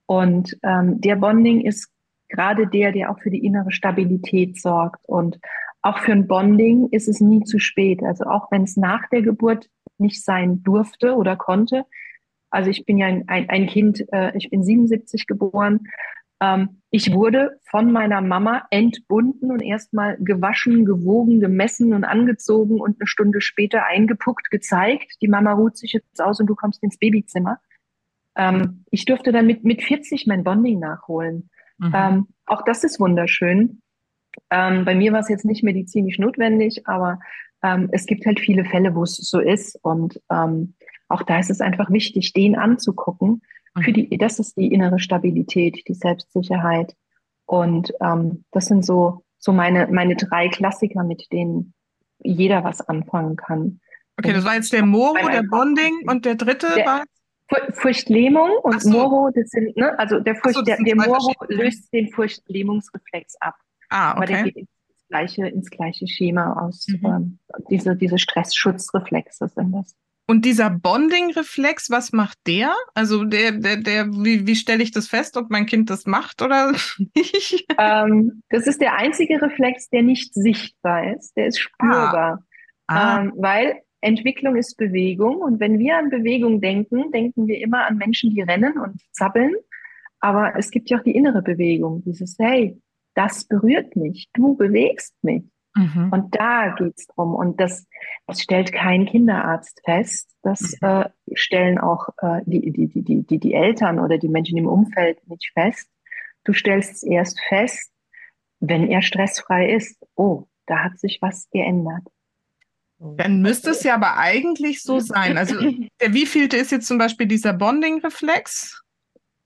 Und ähm, der Bonding ist gerade der, der auch für die innere Stabilität sorgt. Und auch für ein Bonding ist es nie zu spät. Also auch wenn es nach der Geburt nicht sein durfte oder konnte. Also ich bin ja ein, ein, ein Kind, äh, ich bin 77 geboren. Ähm, ich wurde von meiner Mama entbunden und erstmal gewaschen, gewogen, gemessen und angezogen und eine Stunde später eingepuckt, gezeigt. Die Mama ruht sich jetzt aus und du kommst ins Babyzimmer. Ähm, ich durfte dann mit, mit 40 mein Bonding nachholen. Mhm. Ähm, auch das ist wunderschön. Ähm, bei mir war es jetzt nicht medizinisch notwendig, aber ähm, es gibt halt viele Fälle, wo es so ist. Und ähm, auch da ist es einfach wichtig, den anzugucken. Für mhm. die, das ist die innere Stabilität, die Selbstsicherheit. Und ähm, das sind so, so meine, meine drei Klassiker, mit denen jeder was anfangen kann. Okay, das war jetzt der Moro, der Bonding und der dritte der, war? Furchtlähmung und so. Moro, das sind, ne, also der Furcht, so, der, der Moro löst den Furchtlähmungsreflex ab. Ah, okay. Aber der geht ins gleiche, ins gleiche Schema aus. Mhm. Ähm, diese, diese Stressschutzreflexe sind das. Und dieser Bonding-Reflex, was macht der? Also der, der, der, wie, wie stelle ich das fest, ob mein Kind das macht oder nicht? Ähm, das ist der einzige Reflex, der nicht sichtbar ist. Der ist spürbar. Ah. Ah. Ähm, weil Entwicklung ist Bewegung. Und wenn wir an Bewegung denken, denken wir immer an Menschen, die rennen und zappeln. Aber es gibt ja auch die innere Bewegung, dieses, hey, das berührt mich, du bewegst mich. Mhm. Und da geht's drum. Und das, das stellt kein Kinderarzt fest. Das mhm. äh, stellen auch äh, die, die, die, die, die Eltern oder die Menschen im Umfeld nicht fest. Du stellst es erst fest, wenn er stressfrei ist. Oh, da hat sich was geändert. Dann müsste es ja aber eigentlich so sein. Also der wievielte ist jetzt zum Beispiel dieser Bonding-Reflex?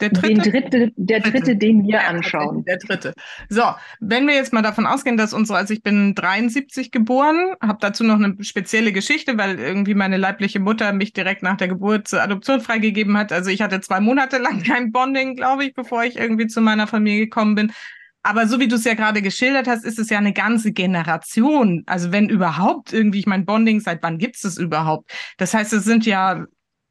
Der dritte? Den dritte, der dritte, den wir anschauen. Der dritte. So, wenn wir jetzt mal davon ausgehen, dass unsere, also ich bin 73 geboren, habe dazu noch eine spezielle Geschichte, weil irgendwie meine leibliche Mutter mich direkt nach der Geburt zur Adoption freigegeben hat. Also ich hatte zwei Monate lang kein Bonding, glaube ich, bevor ich irgendwie zu meiner Familie gekommen bin. Aber so wie du es ja gerade geschildert hast, ist es ja eine ganze Generation. Also wenn überhaupt irgendwie, ich mein Bonding, seit wann gibt es das überhaupt? Das heißt, es sind ja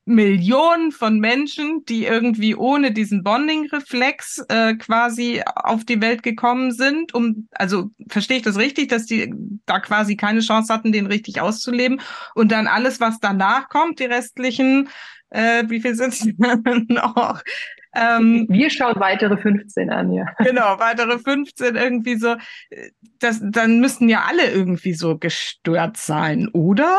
Millionen von Menschen, die irgendwie ohne diesen Bonding-Reflex äh, quasi auf die Welt gekommen sind, um, also verstehe ich das richtig, dass die da quasi keine Chance hatten, den richtig auszuleben und dann alles, was danach kommt, die restlichen, äh, wie viel sind es noch? Ähm, Wir schauen weitere 15 an, ja. Genau, weitere 15 irgendwie so. Das, dann müssten ja alle irgendwie so gestört sein, oder?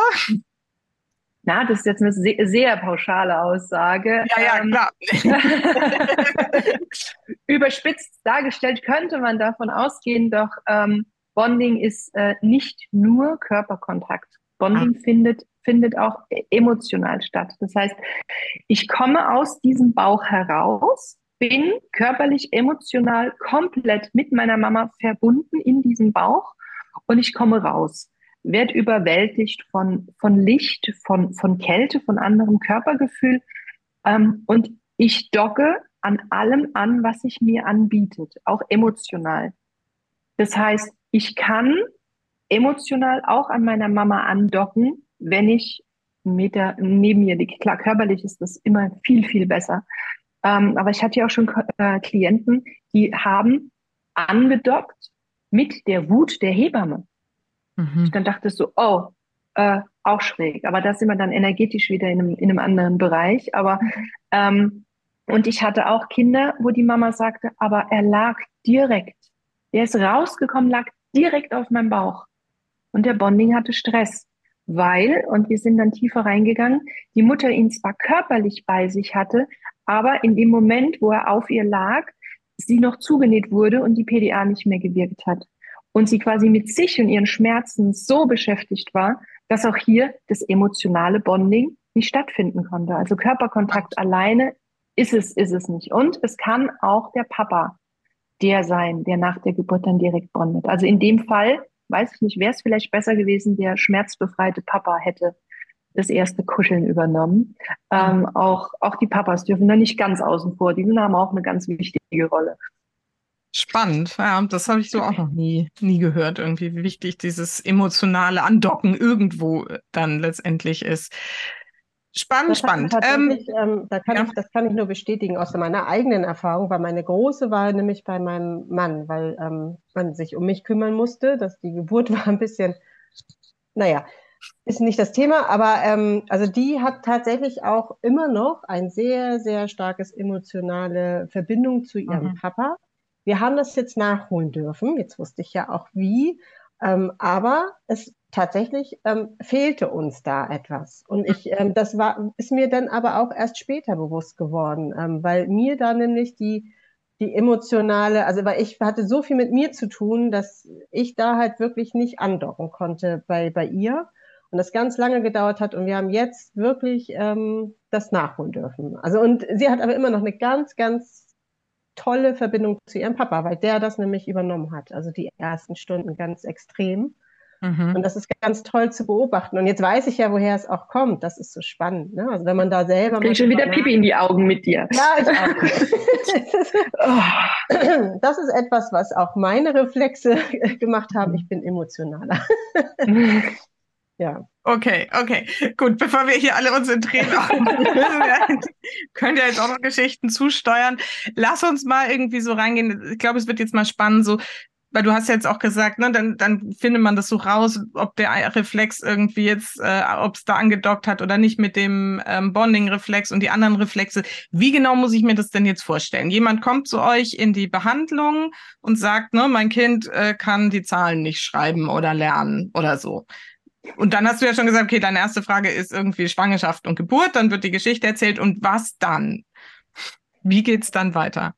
Na, das ist jetzt eine sehr, sehr pauschale Aussage. Ja, ja, ähm, klar. überspitzt dargestellt könnte man davon ausgehen, doch ähm, Bonding ist äh, nicht nur Körperkontakt. Bonding ah. findet, findet auch emotional statt. Das heißt, ich komme aus diesem Bauch heraus, bin körperlich, emotional komplett mit meiner Mama verbunden in diesem Bauch und ich komme raus werde überwältigt von, von Licht, von, von Kälte, von anderem Körpergefühl. Ähm, und ich docke an allem an, was sich mir anbietet, auch emotional. Das heißt, ich kann emotional auch an meiner Mama andocken, wenn ich einen Meter neben mir liege. Klar, körperlich ist das immer viel, viel besser. Ähm, aber ich hatte ja auch schon äh, Klienten, die haben angedockt mit der Wut der Hebamme. Mhm. Ich dann dachte so, oh, äh, auch schräg. Aber da sind wir dann energetisch wieder in einem, in einem anderen Bereich. Aber ähm, und ich hatte auch Kinder, wo die Mama sagte, aber er lag direkt. Der ist rausgekommen, lag direkt auf meinem Bauch. Und der Bonding hatte Stress, weil, und wir sind dann tiefer reingegangen, die Mutter ihn zwar körperlich bei sich hatte, aber in dem Moment, wo er auf ihr lag, sie noch zugenäht wurde und die PDA nicht mehr gewirkt hat und sie quasi mit sich und ihren Schmerzen so beschäftigt war, dass auch hier das emotionale Bonding nicht stattfinden konnte. Also Körperkontakt alleine ist es, ist es nicht. Und es kann auch der Papa der sein, der nach der Geburt dann direkt bondet. Also in dem Fall, weiß ich nicht, wäre es vielleicht besser gewesen, der schmerzbefreite Papa hätte das erste Kuscheln übernommen. Ähm, auch, auch die Papas dürfen da nicht ganz außen vor. Die haben auch eine ganz wichtige Rolle. Spannend, ja, das habe ich so auch noch nie, nie gehört, irgendwie, wie wichtig dieses emotionale Andocken irgendwo dann letztendlich ist. Spannend, das spannend. Ähm, ähm, da kann ja. ich, das kann ich nur bestätigen aus meiner eigenen Erfahrung, weil meine große war nämlich bei meinem Mann, weil ähm, man sich um mich kümmern musste, dass die Geburt war ein bisschen, naja, ist nicht das Thema, aber ähm, also die hat tatsächlich auch immer noch ein sehr, sehr starkes emotionale Verbindung zu ihrem mhm. Papa. Wir haben das jetzt nachholen dürfen. Jetzt wusste ich ja auch wie. Ähm, aber es tatsächlich ähm, fehlte uns da etwas. Und ich, ähm, das war, ist mir dann aber auch erst später bewusst geworden, ähm, weil mir da nämlich die, die emotionale, also weil ich hatte so viel mit mir zu tun, dass ich da halt wirklich nicht andocken konnte bei, bei ihr. Und das ganz lange gedauert hat und wir haben jetzt wirklich ähm, das nachholen dürfen. Also und sie hat aber immer noch eine ganz, ganz tolle Verbindung zu ihrem Papa, weil der das nämlich übernommen hat. Also die ersten Stunden ganz extrem. Mhm. Und das ist ganz toll zu beobachten. Und jetzt weiß ich ja, woher es auch kommt. Das ist so spannend. Ne? Also wenn man da selber. Krieg schon wieder Pipi in die Augen mit dir. Ja, ich auch. das ist etwas, was auch meine Reflexe gemacht haben. Ich bin emotionaler. ja. Okay, okay, gut. Bevor wir hier alle uns in Tränen könnt ihr jetzt auch noch Geschichten zusteuern. Lass uns mal irgendwie so reingehen. Ich glaube, es wird jetzt mal spannend, so weil du hast ja jetzt auch gesagt, ne, dann, dann findet man das so raus, ob der Reflex irgendwie jetzt, äh, ob es da angedockt hat oder nicht mit dem ähm, Bonding-Reflex und die anderen Reflexe. Wie genau muss ich mir das denn jetzt vorstellen? Jemand kommt zu euch in die Behandlung und sagt, ne, mein Kind äh, kann die Zahlen nicht schreiben oder lernen oder so. Und dann hast du ja schon gesagt, okay, deine erste Frage ist irgendwie Schwangerschaft und Geburt, dann wird die Geschichte erzählt und was dann? Wie geht's dann weiter?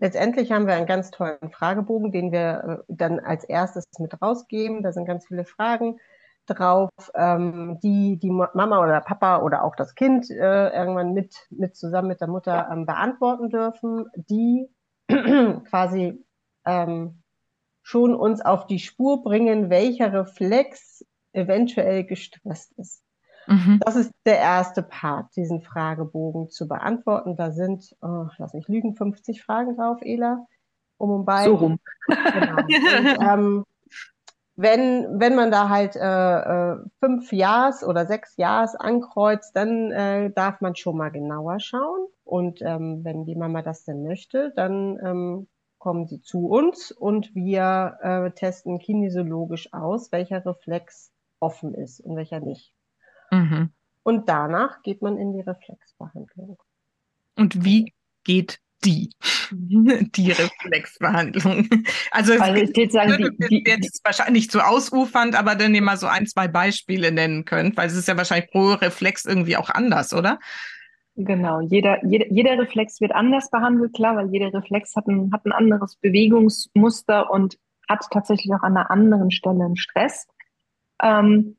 Letztendlich haben wir einen ganz tollen Fragebogen, den wir äh, dann als erstes mit rausgeben. Da sind ganz viele Fragen drauf, ähm, die die Mama oder Papa oder auch das Kind äh, irgendwann mit, mit zusammen mit der Mutter ähm, beantworten dürfen, die quasi ähm, schon uns auf die Spur bringen, welcher Reflex eventuell gestresst ist. Mhm. Das ist der erste Part, diesen Fragebogen zu beantworten. Da sind, oh, lass mich lügen, 50 Fragen drauf, Ela, um und bei. So rum. Genau. Und, ähm, wenn, wenn man da halt äh, äh, fünf Jahres oder sechs Jahres ankreuzt, dann äh, darf man schon mal genauer schauen. Und ähm, wenn die Mama das denn möchte, dann ähm, kommen sie zu uns und wir äh, testen kinesiologisch aus, welcher Reflex offen ist und welcher nicht. Mhm. Und danach geht man in die Reflexbehandlung. Und wie geht die? die Reflexbehandlung. Also, also ich würde sagen, die, die, jetzt wahrscheinlich nicht so ausufernd, aber dann ihr mal so ein, zwei Beispiele nennen könnt, weil es ist ja wahrscheinlich pro Reflex irgendwie auch anders, oder? Genau, jeder, jeder, jeder Reflex wird anders behandelt, klar, weil jeder Reflex hat ein, hat ein anderes Bewegungsmuster und hat tatsächlich auch an einer anderen Stelle einen Stress. Ähm,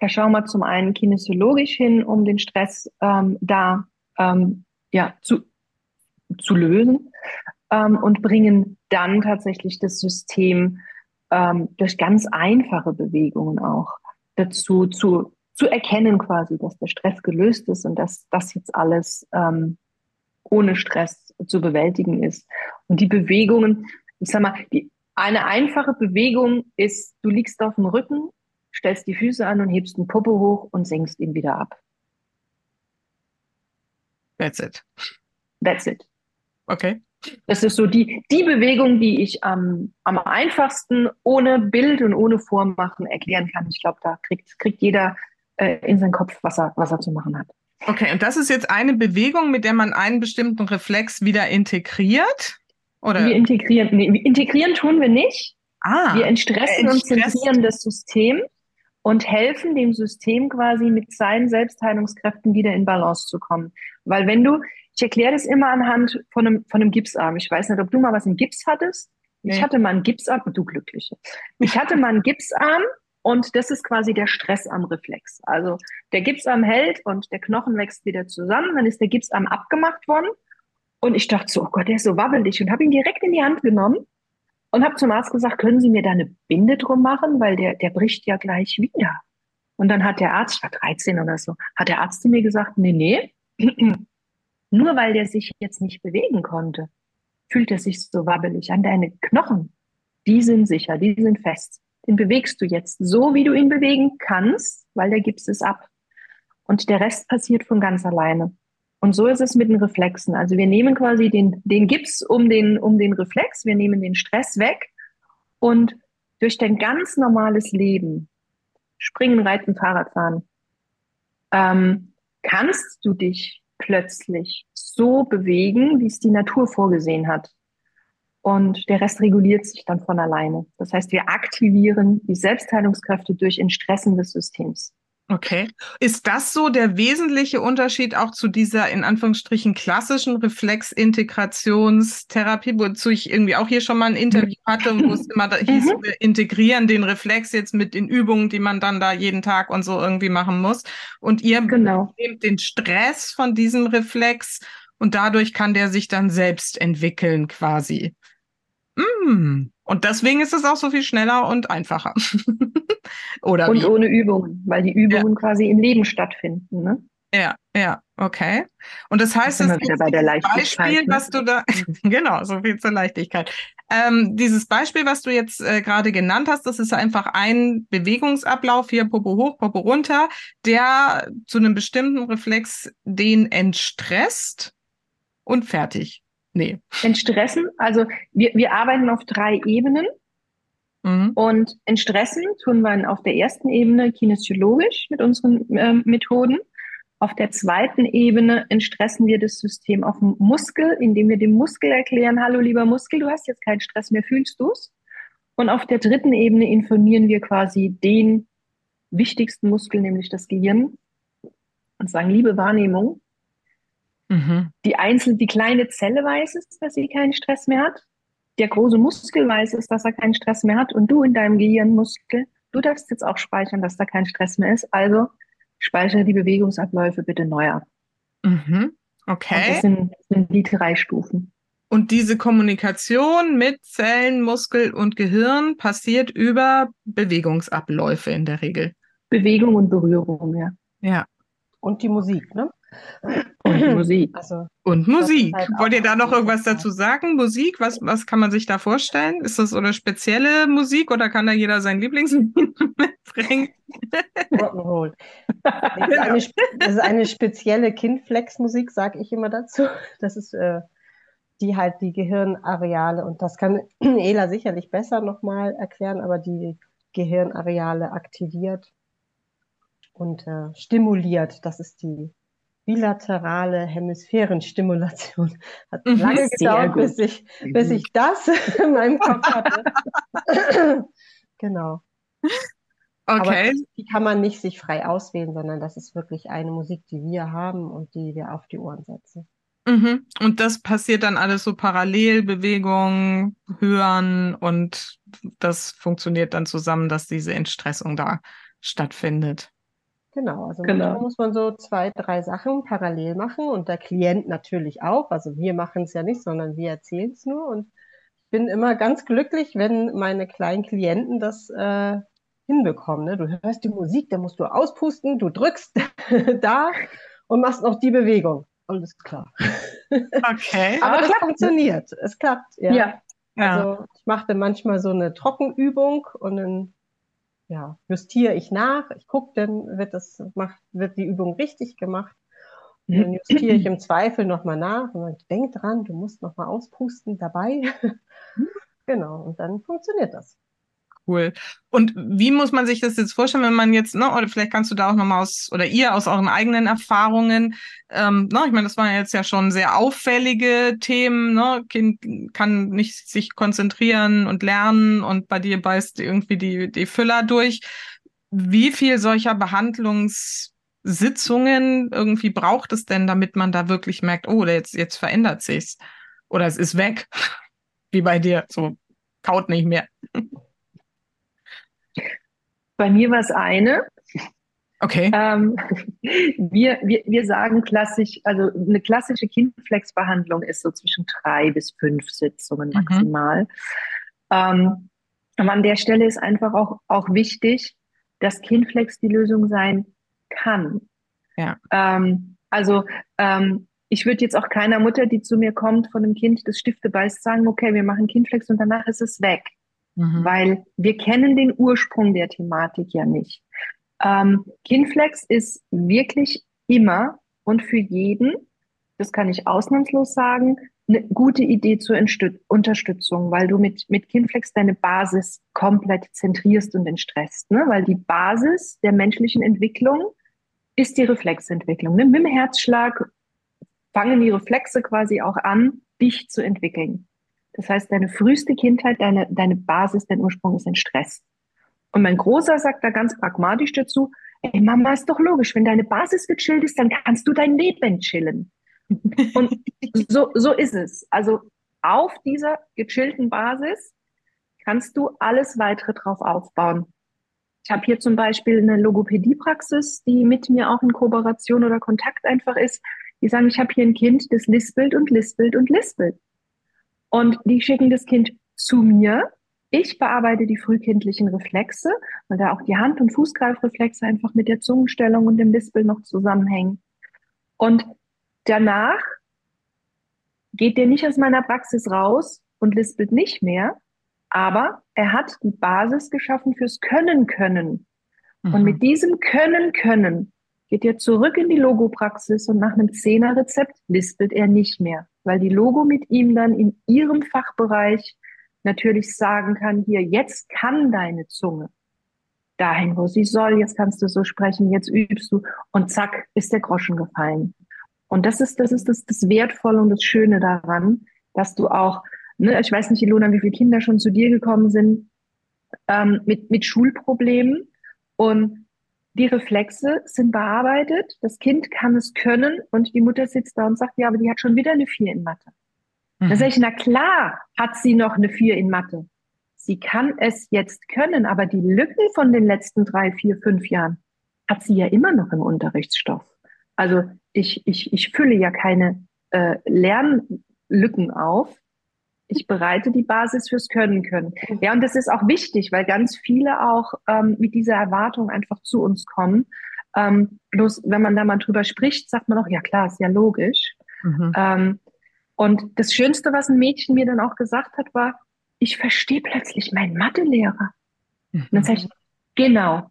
da schauen wir zum einen kinesiologisch hin, um den Stress ähm, da ähm, ja, zu, zu lösen ähm, und bringen dann tatsächlich das System ähm, durch ganz einfache Bewegungen auch dazu zu, zu erkennen quasi, dass der Stress gelöst ist und dass das jetzt alles ähm, ohne Stress zu bewältigen ist. Und die Bewegungen, ich sag mal, die, eine einfache Bewegung ist, du liegst auf dem Rücken stellst die Füße an und hebst den Popo hoch und senkst ihn wieder ab. That's it. That's it. Okay. Das ist so die, die Bewegung, die ich am, am einfachsten ohne Bild und ohne Vormachen erklären kann. Ich glaube, da kriegt, kriegt jeder äh, in seinen Kopf, was er, was er zu machen hat. Okay, und das ist jetzt eine Bewegung, mit der man einen bestimmten Reflex wieder integriert? Oder? Wir integrieren, nee, integrieren tun wir nicht. Ah, wir entstressen äh, und zentrieren das System und helfen dem System quasi mit seinen Selbstheilungskräften wieder in Balance zu kommen. Weil wenn du, ich erkläre das immer anhand von einem, von einem Gipsarm. Ich weiß nicht, ob du mal was im Gips hattest. Nee. Ich hatte mal einen Gipsarm, du Glückliche. Ich hatte mal einen Gipsarm und das ist quasi der Stressarmreflex. Also der Gipsarm hält und der Knochen wächst wieder zusammen. Dann ist der Gipsarm abgemacht worden. Und ich dachte so, oh Gott, der ist so wabbelig und habe ihn direkt in die Hand genommen und habe zum Arzt gesagt, können Sie mir da eine Binde drum machen, weil der, der bricht ja gleich wieder. Und dann hat der Arzt, war 13 oder so, hat der Arzt zu mir gesagt, nee, nee, nur weil der sich jetzt nicht bewegen konnte, fühlt er sich so wabbelig an. Deine Knochen, die sind sicher, die sind fest. Den bewegst du jetzt so, wie du ihn bewegen kannst, weil der Gips ist ab. Und der Rest passiert von ganz alleine. Und so ist es mit den Reflexen. Also wir nehmen quasi den, den Gips um den, um den Reflex, wir nehmen den Stress weg und durch dein ganz normales Leben, springen, reiten, Fahrrad fahren, ähm, kannst du dich plötzlich so bewegen, wie es die Natur vorgesehen hat. Und der Rest reguliert sich dann von alleine. Das heißt, wir aktivieren die Selbstheilungskräfte durch Entstressen des Systems. Okay. Ist das so der wesentliche Unterschied auch zu dieser in Anführungsstrichen klassischen Reflexintegrationstherapie, wozu ich irgendwie auch hier schon mal ein Interview hatte, wo es immer da hieß, mhm. wir integrieren den Reflex jetzt mit den Übungen, die man dann da jeden Tag und so irgendwie machen muss. Und ihr genau. nehmt den Stress von diesem Reflex und dadurch kann der sich dann selbst entwickeln quasi. Mm. Und deswegen ist es auch so viel schneller und einfacher. Oder und wie? ohne Übungen, weil die Übungen ja. quasi im Leben stattfinden. Ne? Ja, ja, okay. Und das heißt, das ist bei der Beispiel, ne? was du da, genau, so viel zur Leichtigkeit. Ähm, dieses Beispiel, was du jetzt äh, gerade genannt hast, das ist einfach ein Bewegungsablauf, hier Popo hoch, Popo runter, der zu einem bestimmten Reflex den entstresst und fertig. Nee. Entstressen, also wir, wir arbeiten auf drei Ebenen. Mhm. Und entstressen tun wir auf der ersten Ebene kinesiologisch mit unseren äh, Methoden. Auf der zweiten Ebene entstressen wir das System auf dem Muskel, indem wir dem Muskel erklären, hallo lieber Muskel, du hast jetzt keinen Stress mehr, fühlst du es? Und auf der dritten Ebene informieren wir quasi den wichtigsten Muskel, nämlich das Gehirn, und sagen, liebe Wahrnehmung, Mhm. Die einzelne, die kleine Zelle weiß es, dass sie keinen Stress mehr hat. Der große Muskel weiß es, dass er keinen Stress mehr hat. Und du in deinem Gehirnmuskel, du darfst jetzt auch speichern, dass da kein Stress mehr ist. Also speichere die Bewegungsabläufe bitte neu ab. Mhm. Okay. das sind, das sind die drei Stufen. Und diese Kommunikation mit Zellen, Muskel und Gehirn passiert über Bewegungsabläufe in der Regel. Bewegung und Berührung, ja. Ja. Und die Musik, ne? Und Musik. Also, und Musik. Halt Wollt ihr da noch irgendwas dazu sagen? Musik, was, was kann man sich da vorstellen? Ist das so eine spezielle Musik oder kann da jeder sein Lieblingslied mitbringen? Rock'n'Roll. Das, ist eine, das ist eine spezielle Kindflex-Musik, sage ich immer dazu. Das ist äh, die halt die Gehirnareale und das kann Ela sicherlich besser nochmal erklären, aber die Gehirnareale aktiviert und äh, stimuliert. Das ist die bilaterale Hemisphärenstimulation. Hat mhm, lange gedauert, bis ich, bis ich das in meinem Kopf hatte. genau. Okay. Aber die kann man nicht sich frei auswählen, sondern das ist wirklich eine Musik, die wir haben und die wir auf die Ohren setzen. Mhm. Und das passiert dann alles so parallel, Bewegung, Hören und das funktioniert dann zusammen, dass diese Entstressung da stattfindet. Genau, also genau. muss man so zwei, drei Sachen parallel machen und der Klient natürlich auch. Also wir machen es ja nicht, sondern wir erzählen es nur. Und ich bin immer ganz glücklich, wenn meine kleinen Klienten das äh, hinbekommen. Ne? Du hörst die Musik, dann musst du auspusten, du drückst da und machst noch die Bewegung. Alles klar. Okay. Aber das funktioniert. Es klappt. Ja. ja. Also ich machte manchmal so eine Trockenübung und dann ja, justiere ich nach, ich gucke, dann wird das, macht, wird die Übung richtig gemacht. Und dann justiere ich im Zweifel nochmal nach und dann denk dran, du musst nochmal auspusten dabei. genau, und dann funktioniert das. Cool. Und wie muss man sich das jetzt vorstellen, wenn man jetzt, ne, oder vielleicht kannst du da auch nochmal aus, oder ihr aus euren eigenen Erfahrungen, ähm, ne, ich meine, das waren jetzt ja schon sehr auffällige Themen, ne, Kind kann nicht sich konzentrieren und lernen und bei dir beißt irgendwie die, die Füller durch. Wie viel solcher Behandlungssitzungen irgendwie braucht es denn, damit man da wirklich merkt, oh, jetzt, jetzt verändert sich's. Oder es ist weg. Wie bei dir, so kaut nicht mehr. Bei mir war es eine. Okay. Ähm, wir, wir, wir sagen klassisch, also eine klassische Kindflex-Behandlung ist so zwischen drei bis fünf Sitzungen mhm. maximal. Mhm. Ähm, aber an der Stelle ist einfach auch, auch wichtig, dass Kinflex die Lösung sein kann. Ja. Ähm, also ähm, ich würde jetzt auch keiner Mutter, die zu mir kommt, von einem Kind das Stifte beißt, sagen, okay, wir machen Kinflex und danach ist es weg. Mhm. Weil wir kennen den Ursprung der Thematik ja nicht. Ähm, Kinflex ist wirklich immer und für jeden, das kann ich ausnahmslos sagen, eine gute Idee zur Unterstützung, weil du mit, mit Kinflex deine Basis komplett zentrierst und entstresst. Ne? Weil die Basis der menschlichen Entwicklung ist die Reflexentwicklung. Ne? Mit dem Herzschlag fangen die Reflexe quasi auch an, dich zu entwickeln. Das heißt, deine früheste Kindheit, deine, deine Basis, dein Ursprung ist in Stress. Und mein Großer sagt da ganz pragmatisch dazu, ey Mama, ist doch logisch, wenn deine Basis gechillt ist, dann kannst du dein Leben chillen. Und so, so ist es. Also auf dieser gechillten Basis kannst du alles weitere drauf aufbauen. Ich habe hier zum Beispiel eine Logopädiepraxis, die mit mir auch in Kooperation oder Kontakt einfach ist. Die sagen, ich habe hier ein Kind, das lispelt und lispelt und lispelt. Und die schicken das Kind zu mir. Ich bearbeite die frühkindlichen Reflexe, weil da auch die Hand- und Fußgreifreflexe einfach mit der Zungenstellung und dem Lispel noch zusammenhängen. Und danach geht der nicht aus meiner Praxis raus und lispelt nicht mehr, aber er hat die Basis geschaffen fürs Können können. Mhm. Und mit diesem Können können geht er zurück in die Logopraxis und nach einem Zehnerrezept lispelt er nicht mehr, weil die Logo mit ihm dann in ihrem Fachbereich natürlich sagen kann, hier, jetzt kann deine Zunge dahin, wo sie soll, jetzt kannst du so sprechen, jetzt übst du und zack, ist der Groschen gefallen. Und das ist, das ist das, das Wertvolle und das Schöne daran, dass du auch, ne, ich weiß nicht, Ilona, wie viele Kinder schon zu dir gekommen sind ähm, mit, mit Schulproblemen und die Reflexe sind bearbeitet, das Kind kann es können und die Mutter sitzt da und sagt, ja, aber die hat schon wieder eine Vier in Mathe. Mhm. Da sage ich, na klar hat sie noch eine Vier in Mathe. Sie kann es jetzt können, aber die Lücken von den letzten drei, vier, fünf Jahren hat sie ja immer noch im Unterrichtsstoff. Also ich, ich, ich fülle ja keine äh, Lernlücken auf. Ich bereite die Basis fürs Können können. Ja, und das ist auch wichtig, weil ganz viele auch ähm, mit dieser Erwartung einfach zu uns kommen. Ähm, bloß wenn man da mal drüber spricht, sagt man auch, ja klar, ist ja logisch. Mhm. Ähm, und das Schönste, was ein Mädchen mir dann auch gesagt hat, war, ich verstehe plötzlich meinen Mathelehrer. Mhm. Und dann sage ich, genau,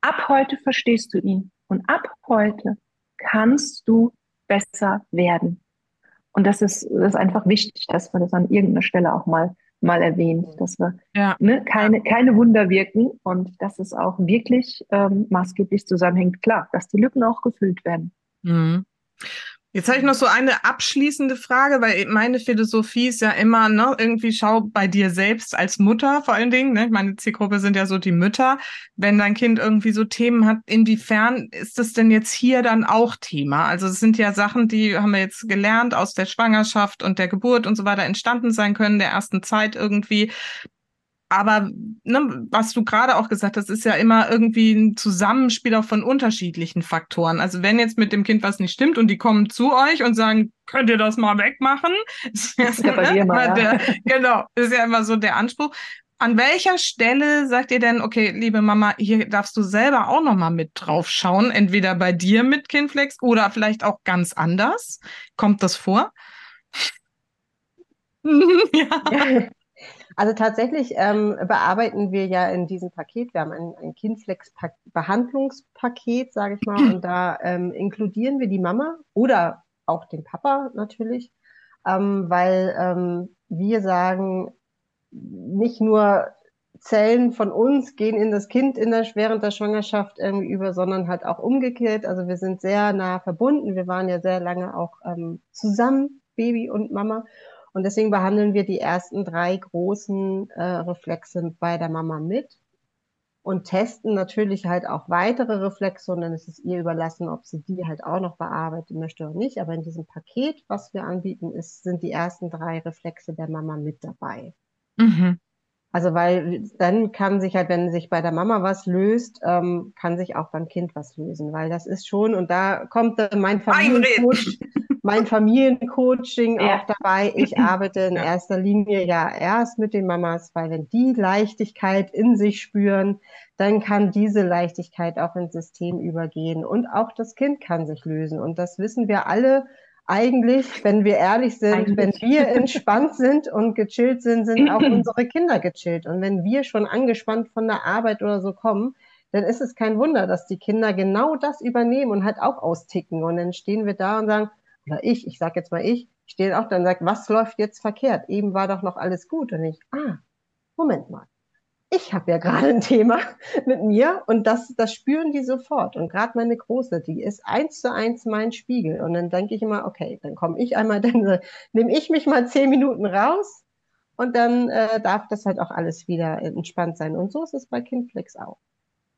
ab heute verstehst du ihn. Und ab heute kannst du besser werden. Und das ist, das ist einfach wichtig, dass man das an irgendeiner Stelle auch mal, mal erwähnt, dass wir ja. ne, keine, keine Wunder wirken und dass es auch wirklich ähm, maßgeblich zusammenhängt. Klar, dass die Lücken auch gefüllt werden. Mhm. Jetzt habe ich noch so eine abschließende Frage, weil meine Philosophie ist ja immer, ne, irgendwie schau bei dir selbst als Mutter vor allen Dingen, ne? Meine Zielgruppe sind ja so die Mütter. Wenn dein Kind irgendwie so Themen hat, inwiefern ist das denn jetzt hier dann auch Thema? Also es sind ja Sachen, die haben wir jetzt gelernt aus der Schwangerschaft und der Geburt und so weiter entstanden sein können, der ersten Zeit irgendwie. Aber ne, was du gerade auch gesagt hast, ist ja immer irgendwie ein Zusammenspiel auch von unterschiedlichen Faktoren. Also wenn jetzt mit dem Kind was nicht stimmt und die kommen zu euch und sagen, könnt ihr das mal wegmachen? Ist ja, bei dir mal, ja. genau, ist ja immer so der Anspruch. An welcher Stelle sagt ihr denn, okay, liebe Mama, hier darfst du selber auch noch mal mit drauf schauen, entweder bei dir mit Kinflex oder vielleicht auch ganz anders? Kommt das vor? ja. Also tatsächlich ähm, bearbeiten wir ja in diesem Paket, wir haben ein, ein Kindflex-Behandlungspaket, sage ich mal, und da ähm, inkludieren wir die Mama oder auch den Papa natürlich, ähm, weil ähm, wir sagen, nicht nur Zellen von uns gehen in das Kind in der, während der Schwangerschaft irgendwie über, sondern halt auch umgekehrt. Also wir sind sehr nah verbunden. Wir waren ja sehr lange auch ähm, zusammen, Baby und Mama. Und deswegen behandeln wir die ersten drei großen äh, Reflexe bei der Mama mit und testen natürlich halt auch weitere Reflexe und dann ist es ihr überlassen, ob sie die halt auch noch bearbeiten möchte oder nicht. Aber in diesem Paket, was wir anbieten, ist, sind die ersten drei Reflexe der Mama mit dabei. Mhm. Also weil dann kann sich halt, wenn sich bei der Mama was löst, ähm, kann sich auch beim Kind was lösen, weil das ist schon, und da kommt mein Familiencoach, mein Familiencoaching ja. auch dabei. Ich arbeite in ja. erster Linie ja erst mit den Mamas, weil wenn die Leichtigkeit in sich spüren, dann kann diese Leichtigkeit auch ins System übergehen und auch das Kind kann sich lösen. Und das wissen wir alle eigentlich, wenn wir ehrlich sind, eigentlich. wenn wir entspannt sind und gechillt sind, sind auch unsere Kinder gechillt. Und wenn wir schon angespannt von der Arbeit oder so kommen, dann ist es kein Wunder, dass die Kinder genau das übernehmen und halt auch austicken. Und dann stehen wir da und sagen, oder ich, ich sage jetzt mal ich, ich stehe auch da und sage, was läuft jetzt verkehrt? Eben war doch noch alles gut. Und ich, ah, Moment mal ich habe ja gerade ein Thema mit mir und das, das spüren die sofort. Und gerade meine Große, die ist eins zu eins mein Spiegel. Und dann denke ich immer, okay, dann komme ich einmal, dann nehme ich mich mal zehn Minuten raus und dann äh, darf das halt auch alles wieder entspannt sein. Und so ist es bei Kindflex auch.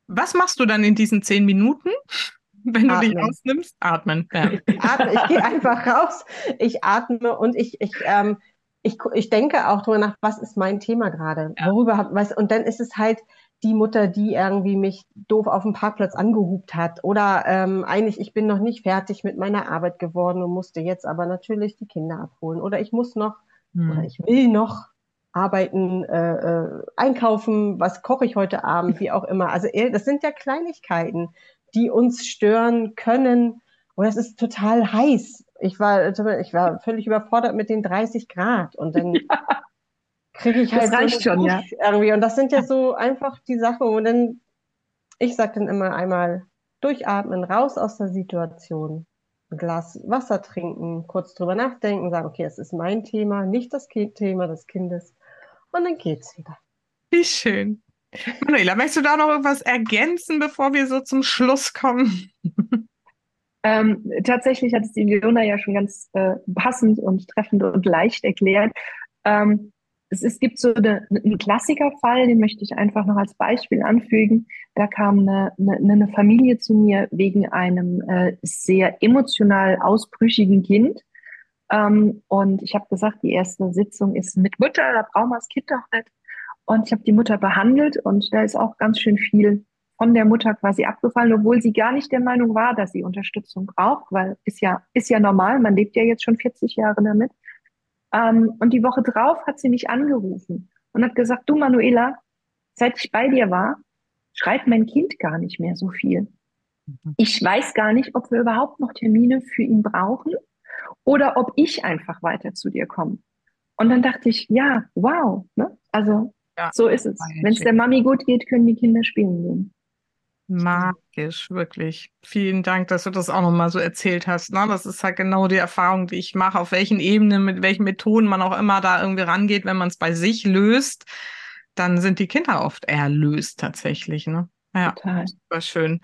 Was machst du dann in diesen zehn Minuten? Wenn du atmen. dich rausnimmst, atmen. Ja. Ich atme, ich gehe einfach raus, ich atme und ich, ich ähm, ich, ich denke auch drüber nach, was ist mein Thema gerade? Ja. Worüber was, und dann ist es halt die Mutter, die irgendwie mich doof auf dem Parkplatz angehupt hat. Oder ähm, eigentlich, ich bin noch nicht fertig mit meiner Arbeit geworden und musste jetzt aber natürlich die Kinder abholen. Oder ich muss noch, hm. oder ich will noch arbeiten, äh, äh, einkaufen, was koche ich heute Abend, wie auch immer. Also das sind ja Kleinigkeiten, die uns stören können. Und es ist total heiß ich war, ich war völlig überfordert mit den 30 Grad und dann ja. kriege ich halt das reicht so schon, ja. irgendwie. Und das sind ja so einfach die Sachen. Und dann, ich sage dann immer einmal durchatmen, raus aus der Situation, ein Glas Wasser trinken, kurz drüber nachdenken, sagen, okay, es ist mein Thema, nicht das Thema des Kindes. Und dann geht's wieder. Wie schön. Manuela, möchtest du da noch irgendwas ergänzen, bevor wir so zum Schluss kommen? Ähm, tatsächlich hat es die Leona ja schon ganz äh, passend und treffend und leicht erklärt. Ähm, es, es gibt so eine, einen Klassikerfall, den möchte ich einfach noch als Beispiel anfügen. Da kam eine, eine, eine Familie zu mir wegen einem äh, sehr emotional ausbrüchigen Kind. Ähm, und ich habe gesagt, die erste Sitzung ist mit Mutter, da brauchen wir das Kind doch nicht. Und ich habe die Mutter behandelt und da ist auch ganz schön viel von der Mutter quasi abgefallen, obwohl sie gar nicht der Meinung war, dass sie Unterstützung braucht, weil ist ja, ist ja normal, man lebt ja jetzt schon 40 Jahre damit. Ähm, und die Woche drauf hat sie mich angerufen und hat gesagt, du Manuela, seit ich bei dir war, schreibt mein Kind gar nicht mehr so viel. Mhm. Ich weiß gar nicht, ob wir überhaupt noch Termine für ihn brauchen oder ob ich einfach weiter zu dir komme. Und dann dachte ich, ja, wow, ne? also ja, so ist es. Wenn es der Mami gut geht, können die Kinder spielen gehen. Magisch, wirklich. Vielen Dank, dass du das auch nochmal so erzählt hast. Ne? Das ist halt genau die Erfahrung, die ich mache, auf welchen Ebenen, mit welchen Methoden man auch immer da irgendwie rangeht, wenn man es bei sich löst, dann sind die Kinder oft erlöst tatsächlich. Ne? Ja, Total. super schön.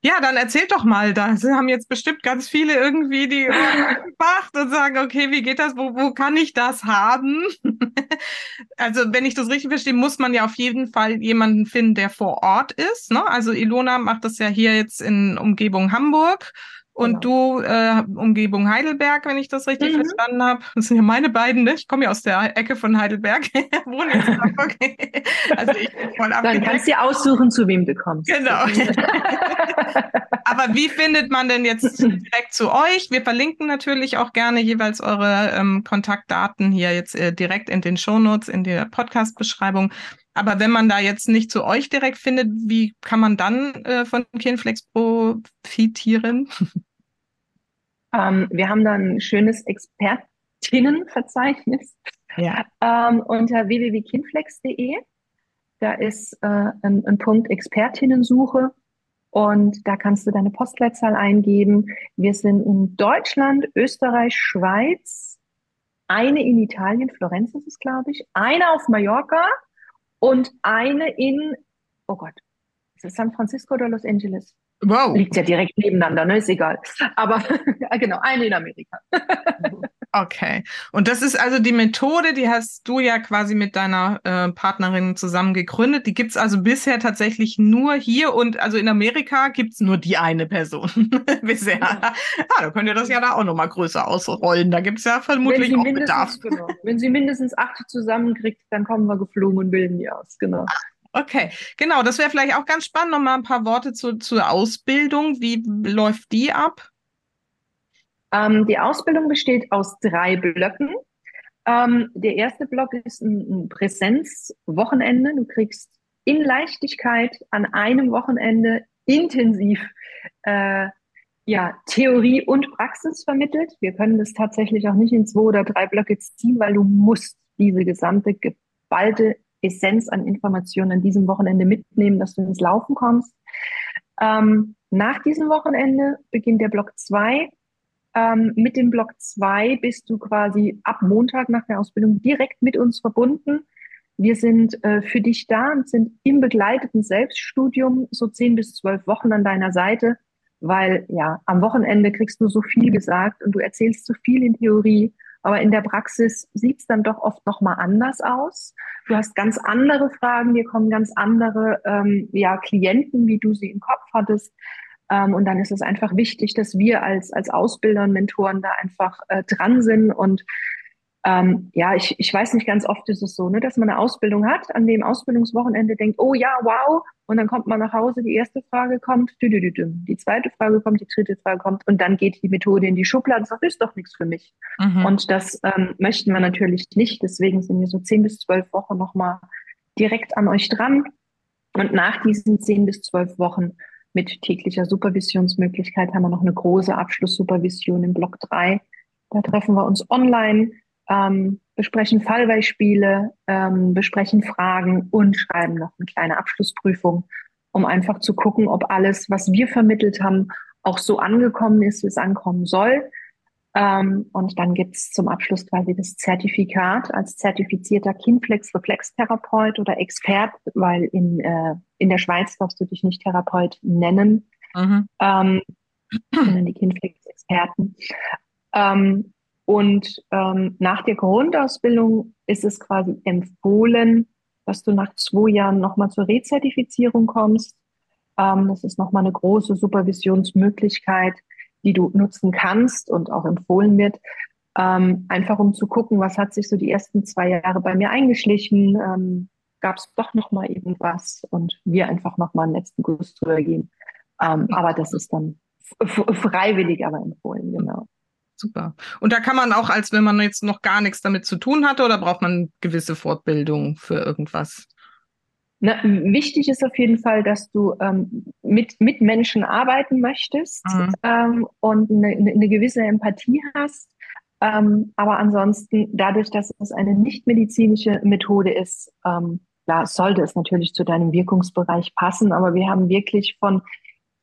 Ja, dann erzählt doch mal, da haben jetzt bestimmt ganz viele irgendwie die gemacht und sagen, okay, wie geht das? Wo, wo kann ich das haben? also, wenn ich das richtig verstehe, muss man ja auf jeden Fall jemanden finden, der vor Ort ist. Ne? Also Ilona macht das ja hier jetzt in Umgebung Hamburg. Und genau. du, äh, Umgebung Heidelberg, wenn ich das richtig mhm. verstanden habe. Das sind ja meine beiden, ne? Ich komme ja aus der Ecke von Heidelberg. Wohne in Hamburg. also ich bin voll Dann kannst du dir aussuchen, zu wem du kommst. Genau. Aber wie findet man denn jetzt direkt zu euch? Wir verlinken natürlich auch gerne jeweils eure ähm, Kontaktdaten hier jetzt äh, direkt in den Shownotes, in der Podcast-Beschreibung. Aber wenn man da jetzt nicht zu euch direkt findet, wie kann man dann äh, von Kinflex profitieren? Ähm, wir haben da ein schönes Expertinnenverzeichnis ja. ähm, unter www.kinflex.de. Da ist äh, ein, ein Punkt Expertinnensuche und da kannst du deine Postleitzahl eingeben. Wir sind in Deutschland, Österreich, Schweiz, eine in Italien, Florenz ist es, glaube ich, eine auf Mallorca und eine in, oh Gott, ist es San Francisco oder Los Angeles? Wow. Liegt ja direkt nebeneinander, ne? Ist egal. Aber genau, eine in Amerika. Okay. Und das ist also die Methode, die hast du ja quasi mit deiner äh, Partnerin zusammen gegründet. Die gibt's also bisher tatsächlich nur hier und also in Amerika gibt's nur die eine Person bisher. Ja. Ah, da könnt ihr das ja da auch nochmal größer ausrollen. Da gibt's ja vermutlich auch Bedarf. Genau. Wenn sie mindestens acht zusammenkriegt, dann kommen wir geflogen und bilden die aus. Genau. Okay, genau. Das wäre vielleicht auch ganz spannend. Nochmal ein paar Worte zu, zur Ausbildung. Wie läuft die ab? Ähm, die Ausbildung besteht aus drei Blöcken. Ähm, der erste Block ist ein, Präsenzwochenende. Du kriegst in Leichtigkeit an einem Wochenende intensiv äh, ja, Theorie und Praxis vermittelt. Wir können das tatsächlich auch nicht in zwei oder drei Blöcke ziehen, weil du musst diese gesamte geballte Essenz an Informationen an diesem Wochenende mitnehmen, dass du ins Laufen kommst. Ähm, nach diesem Wochenende beginnt der Block zwei ähm, mit dem Block 2 bist du quasi ab Montag nach der Ausbildung direkt mit uns verbunden. Wir sind äh, für dich da und sind im begleiteten Selbststudium so zehn bis zwölf Wochen an deiner Seite, weil ja, am Wochenende kriegst du so viel gesagt und du erzählst so viel in Theorie, aber in der Praxis sieht es dann doch oft nochmal anders aus. Du hast ganz andere Fragen, dir kommen ganz andere ähm, ja, Klienten, wie du sie im Kopf hattest. Ähm, und dann ist es einfach wichtig, dass wir als, als Ausbilder und Mentoren da einfach äh, dran sind. Und ähm, ja, ich, ich weiß nicht, ganz oft ist es so, ne, dass man eine Ausbildung hat, an dem Ausbildungswochenende denkt, oh ja, wow. Und dann kommt man nach Hause, die erste Frage kommt, dü -dü -dü -dü. die zweite Frage kommt, die dritte Frage kommt und dann geht die Methode in die Schublade und sagt, ist doch nichts für mich. Mhm. Und das ähm, möchten wir natürlich nicht. Deswegen sind wir so zehn bis zwölf Wochen nochmal direkt an euch dran. Und nach diesen zehn bis zwölf Wochen mit täglicher Supervisionsmöglichkeit haben wir noch eine große Abschlusssupervision im Block 3. Da treffen wir uns online, ähm, besprechen Fallbeispiele, ähm, besprechen Fragen und schreiben noch eine kleine Abschlussprüfung, um einfach zu gucken, ob alles, was wir vermittelt haben, auch so angekommen ist, wie es ankommen soll. Ähm, und dann gibt's zum Abschluss quasi das Zertifikat als zertifizierter Kinflex-Reflextherapeut oder Expert, weil in, äh, in der Schweiz darfst du dich nicht Therapeut nennen, mhm. ähm, sondern die Kinflex-Experten. Ähm, und ähm, nach der Grundausbildung ist es quasi empfohlen, dass du nach zwei Jahren nochmal zur Rezertifizierung kommst. Ähm, das ist nochmal eine große Supervisionsmöglichkeit die du nutzen kannst und auch empfohlen wird. Ähm, einfach um zu gucken, was hat sich so die ersten zwei Jahre bei mir eingeschlichen, ähm, gab es doch noch mal irgendwas und wir einfach noch mal einen letzten Guss drüber gehen. Ähm, aber das ist dann freiwillig, aber empfohlen, genau. Super. Und da kann man auch, als wenn man jetzt noch gar nichts damit zu tun hatte, oder braucht man gewisse Fortbildung für irgendwas? Na, wichtig ist auf jeden Fall, dass du ähm, mit, mit Menschen arbeiten möchtest mhm. ähm, und eine, eine gewisse Empathie hast. Ähm, aber ansonsten, dadurch, dass es eine nicht medizinische Methode ist, ähm, da sollte es natürlich zu deinem Wirkungsbereich passen. Aber wir haben wirklich von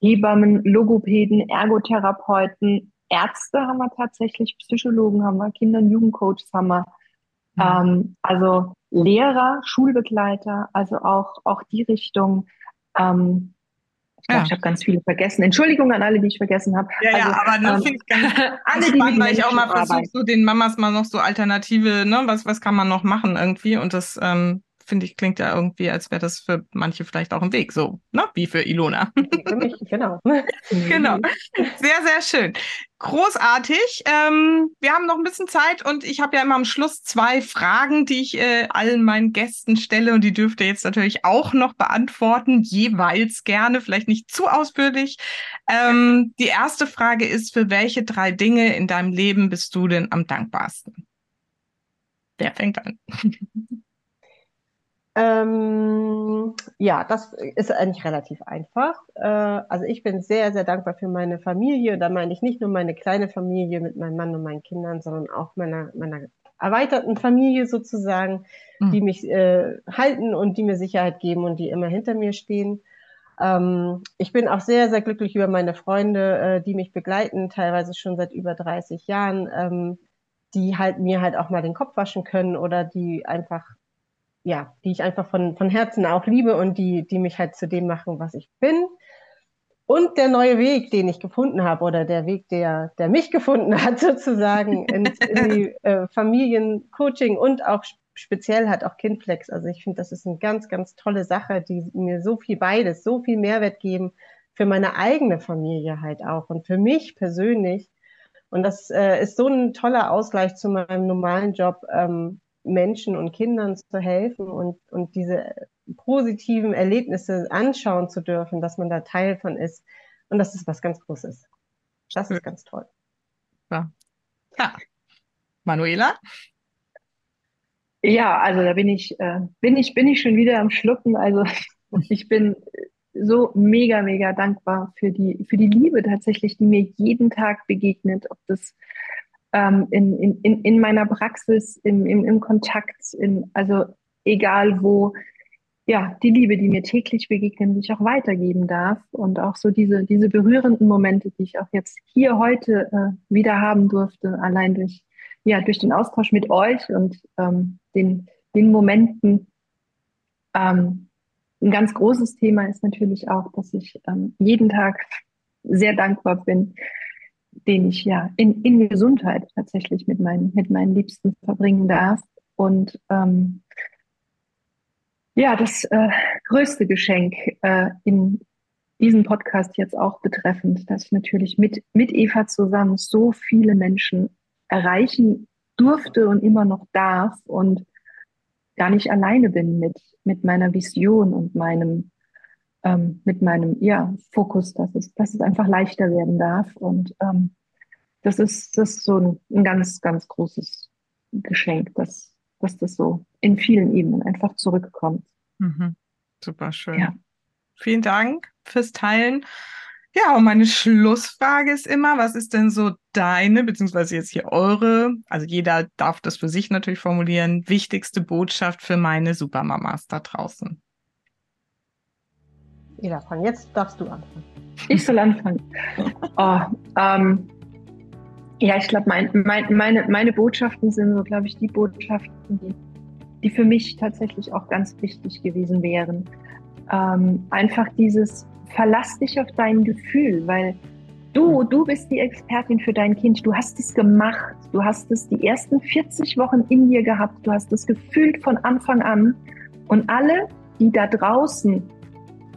Hebammen, Logopäden, Ergotherapeuten, Ärzte haben wir tatsächlich, Psychologen haben wir, Kinder- und Jugendcoaches haben wir. Ähm, also Lehrer, Schulbegleiter, also auch, auch die Richtung. Ähm, ich glaube, ja. ich habe ganz viele vergessen. Entschuldigung an alle, die ich vergessen habe. Ja, also, ja, aber ne, ähm, finde ich ganz, alle, spannend, die weil ich auch mal versuche, so den Mamas mal noch so Alternative, ne, was, was kann man noch machen irgendwie? Und das ähm, finde ich, klingt ja irgendwie, als wäre das für manche vielleicht auch ein Weg, so, ne? Wie für Ilona. Für mich, genau. genau. Sehr, sehr schön. Großartig. Ähm, wir haben noch ein bisschen Zeit und ich habe ja immer am Schluss zwei Fragen, die ich äh, allen meinen Gästen stelle und die dürft ihr jetzt natürlich auch noch beantworten, jeweils gerne, vielleicht nicht zu ausführlich. Ähm, die erste Frage ist, für welche drei Dinge in deinem Leben bist du denn am dankbarsten? Wer fängt an? Ähm, ja, das ist eigentlich relativ einfach. Äh, also ich bin sehr, sehr dankbar für meine Familie. Da meine ich nicht nur meine kleine Familie mit meinem Mann und meinen Kindern, sondern auch meiner, meiner erweiterten Familie sozusagen, mhm. die mich äh, halten und die mir Sicherheit geben und die immer hinter mir stehen. Ähm, ich bin auch sehr, sehr glücklich über meine Freunde, äh, die mich begleiten, teilweise schon seit über 30 Jahren, ähm, die halt mir halt auch mal den Kopf waschen können oder die einfach ja, die ich einfach von, von Herzen auch liebe und die, die mich halt zu dem machen, was ich bin. Und der neue Weg, den ich gefunden habe, oder der Weg, der, der mich gefunden hat, sozusagen, in, in die äh, Familiencoaching und auch speziell hat auch Kindflex. Also ich finde, das ist eine ganz, ganz tolle Sache, die mir so viel beides, so viel Mehrwert geben für meine eigene Familie halt auch und für mich persönlich. Und das äh, ist so ein toller Ausgleich zu meinem normalen Job, ähm, Menschen und Kindern zu helfen und, und diese positiven Erlebnisse anschauen zu dürfen, dass man da Teil von ist. Und das ist was ganz Großes. Das ist ganz toll. Ja. ja. Manuela? Ja, also da bin ich, äh, bin ich, bin ich schon wieder am Schlucken. Also ich bin so mega, mega dankbar für die, für die Liebe tatsächlich, die mir jeden Tag begegnet, ob das ähm, in, in, in meiner Praxis, im, im, im Kontakt, in, also egal wo, ja, die Liebe, die mir täglich begegnet, die ich auch weitergeben darf und auch so diese, diese berührenden Momente, die ich auch jetzt hier heute äh, wieder haben durfte, allein durch, ja, durch den Austausch mit euch und ähm, den, den Momenten. Ähm, ein ganz großes Thema ist natürlich auch, dass ich ähm, jeden Tag sehr dankbar bin, den ich ja in, in Gesundheit tatsächlich mit meinen, mit meinen Liebsten verbringen darf. Und ähm, ja, das äh, größte Geschenk äh, in diesem Podcast jetzt auch betreffend, dass ich natürlich mit, mit Eva zusammen so viele Menschen erreichen durfte und immer noch darf und gar nicht alleine bin mit, mit meiner Vision und meinem, ähm, mit meinem ja, Fokus, dass es, dass es einfach leichter werden darf. Und ähm, das ist, das ist so ein, ein ganz, ganz großes Geschenk, dass, dass das so in vielen Ebenen einfach zurückkommt. Mhm. Super schön. Ja. Vielen Dank fürs Teilen. Ja, und meine Schlussfrage ist immer, was ist denn so deine, beziehungsweise jetzt hier eure, also jeder darf das für sich natürlich formulieren, wichtigste Botschaft für meine Supermamas da draußen? Jeder von jetzt darfst du anfangen. Ich soll anfangen. Oh, ähm, ja, ich glaube, mein, mein, meine, meine Botschaften sind so, glaube ich, die Botschaften, die, die für mich tatsächlich auch ganz wichtig gewesen wären. Ähm, einfach dieses, verlass dich auf dein Gefühl, weil du, du bist die Expertin für dein Kind. Du hast es gemacht. Du hast es die ersten 40 Wochen in dir gehabt. Du hast es gefühlt von Anfang an. Und alle, die da draußen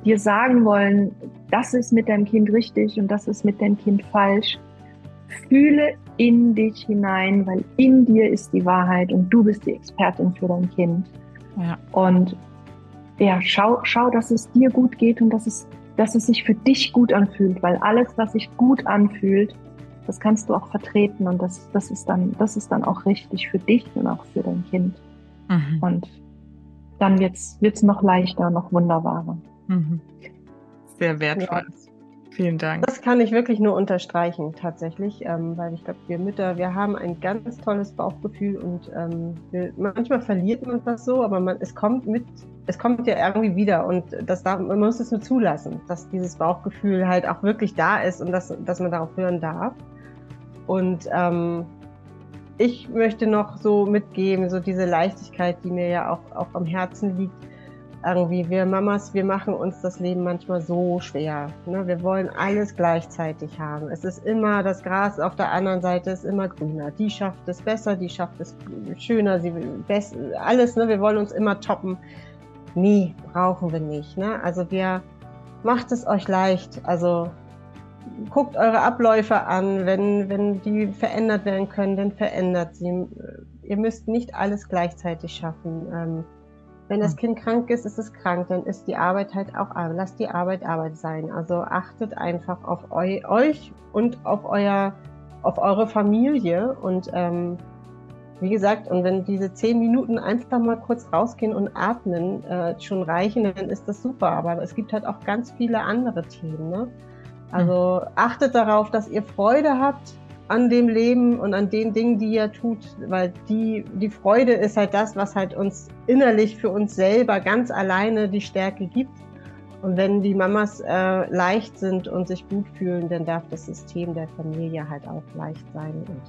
dir sagen wollen, das ist mit deinem Kind richtig und das ist mit deinem Kind falsch, Fühle in dich hinein, weil in dir ist die Wahrheit und du bist die Expertin für dein Kind. Ja. Und ja, schau, schau, dass es dir gut geht und dass es, dass es sich für dich gut anfühlt, weil alles, was sich gut anfühlt, das kannst du auch vertreten und das, das, ist, dann, das ist dann auch richtig für dich und auch für dein Kind. Mhm. Und dann wird es noch leichter, noch wunderbarer. Mhm. Sehr wertvoll. Ja. Vielen Dank. Das kann ich wirklich nur unterstreichen, tatsächlich, ähm, weil ich glaube, wir Mütter, wir haben ein ganz tolles Bauchgefühl und ähm, wir, manchmal verliert man das so, aber man, es kommt mit, es kommt ja irgendwie wieder und das darf, man muss es nur zulassen, dass dieses Bauchgefühl halt auch wirklich da ist und dass, dass man darauf hören darf. Und ähm, ich möchte noch so mitgeben, so diese Leichtigkeit, die mir ja auch, auch am Herzen liegt irgendwie, wir Mamas, wir machen uns das Leben manchmal so schwer. Ne? Wir wollen alles gleichzeitig haben. Es ist immer, das Gras auf der anderen Seite ist immer grüner. Die schafft es besser, die schafft es schöner, sie best, alles, ne? wir wollen uns immer toppen. Nie brauchen wir nicht. Ne? Also wir, macht es euch leicht. Also guckt eure Abläufe an. Wenn, wenn die verändert werden können, dann verändert sie. Ihr müsst nicht alles gleichzeitig schaffen. Ähm, wenn das hm. Kind krank ist, ist es krank, dann ist die Arbeit halt auch Arbeit. Lasst die Arbeit Arbeit sein. Also achtet einfach auf eu euch und auf euer, auf eure Familie und ähm, wie gesagt, und wenn diese zehn Minuten einfach mal kurz rausgehen und atmen äh, schon reichen, dann ist das super. Aber es gibt halt auch ganz viele andere Themen. Ne? Also achtet darauf, dass ihr Freude habt an dem Leben und an den Dingen, die ihr tut, weil die, die Freude ist halt das, was halt uns innerlich für uns selber ganz alleine die Stärke gibt. Und wenn die Mamas äh, leicht sind und sich gut fühlen, dann darf das System der Familie halt auch leicht sein und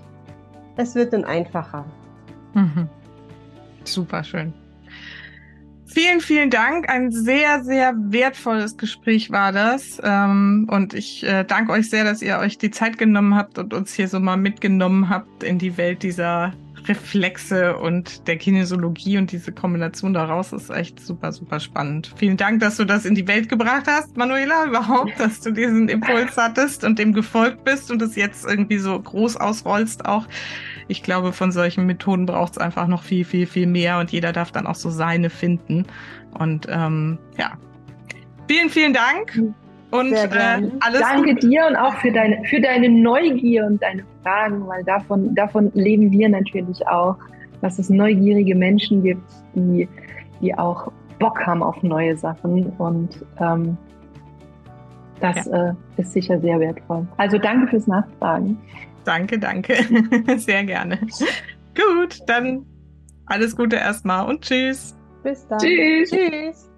es wird dann einfacher. Mhm. Super schön. Vielen, vielen Dank. Ein sehr, sehr wertvolles Gespräch war das. Ähm, und ich äh, danke euch sehr, dass ihr euch die Zeit genommen habt und uns hier so mal mitgenommen habt in die Welt dieser Reflexe und der Kinesiologie und diese Kombination daraus ist echt super, super spannend. Vielen Dank, dass du das in die Welt gebracht hast, Manuela, überhaupt, dass du diesen Impuls hattest und dem gefolgt bist und es jetzt irgendwie so groß ausrollst auch. Ich glaube, von solchen Methoden braucht es einfach noch viel, viel, viel mehr und jeder darf dann auch so seine finden. Und ähm, ja, vielen, vielen Dank. Und äh, alles Danke Gute. dir und auch für deine, für deine Neugier und deine Fragen, weil davon, davon leben wir natürlich auch, dass es neugierige Menschen gibt, die, die auch Bock haben auf neue Sachen. Und ähm, das ja. äh, ist sicher sehr wertvoll. Also danke fürs Nachfragen. Danke, danke. Sehr gerne. Gut, dann alles Gute erstmal und tschüss. Bis dann. Tschüss. Tschüss.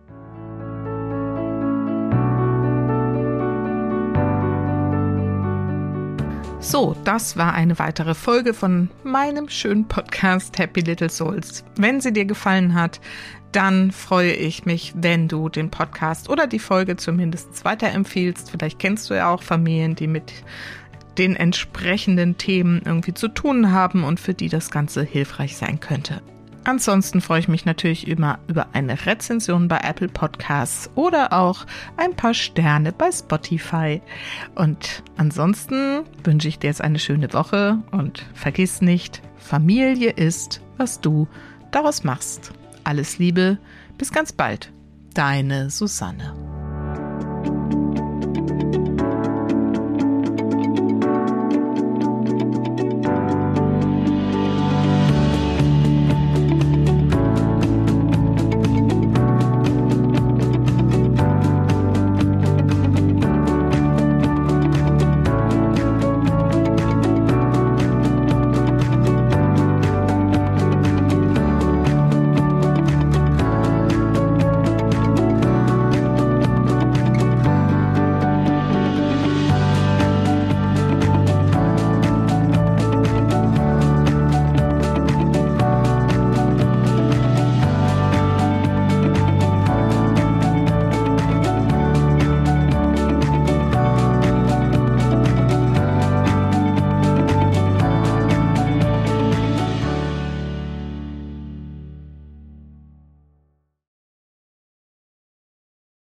So, das war eine weitere Folge von meinem schönen Podcast Happy Little Souls. Wenn sie dir gefallen hat, dann freue ich mich, wenn du den Podcast oder die Folge zumindest weiterempfiehlst. Vielleicht kennst du ja auch Familien, die mit den entsprechenden Themen irgendwie zu tun haben und für die das Ganze hilfreich sein könnte. Ansonsten freue ich mich natürlich immer über eine Rezension bei Apple Podcasts oder auch ein paar Sterne bei Spotify. Und ansonsten wünsche ich dir jetzt eine schöne Woche und vergiss nicht, Familie ist, was du daraus machst. Alles Liebe, bis ganz bald. Deine Susanne.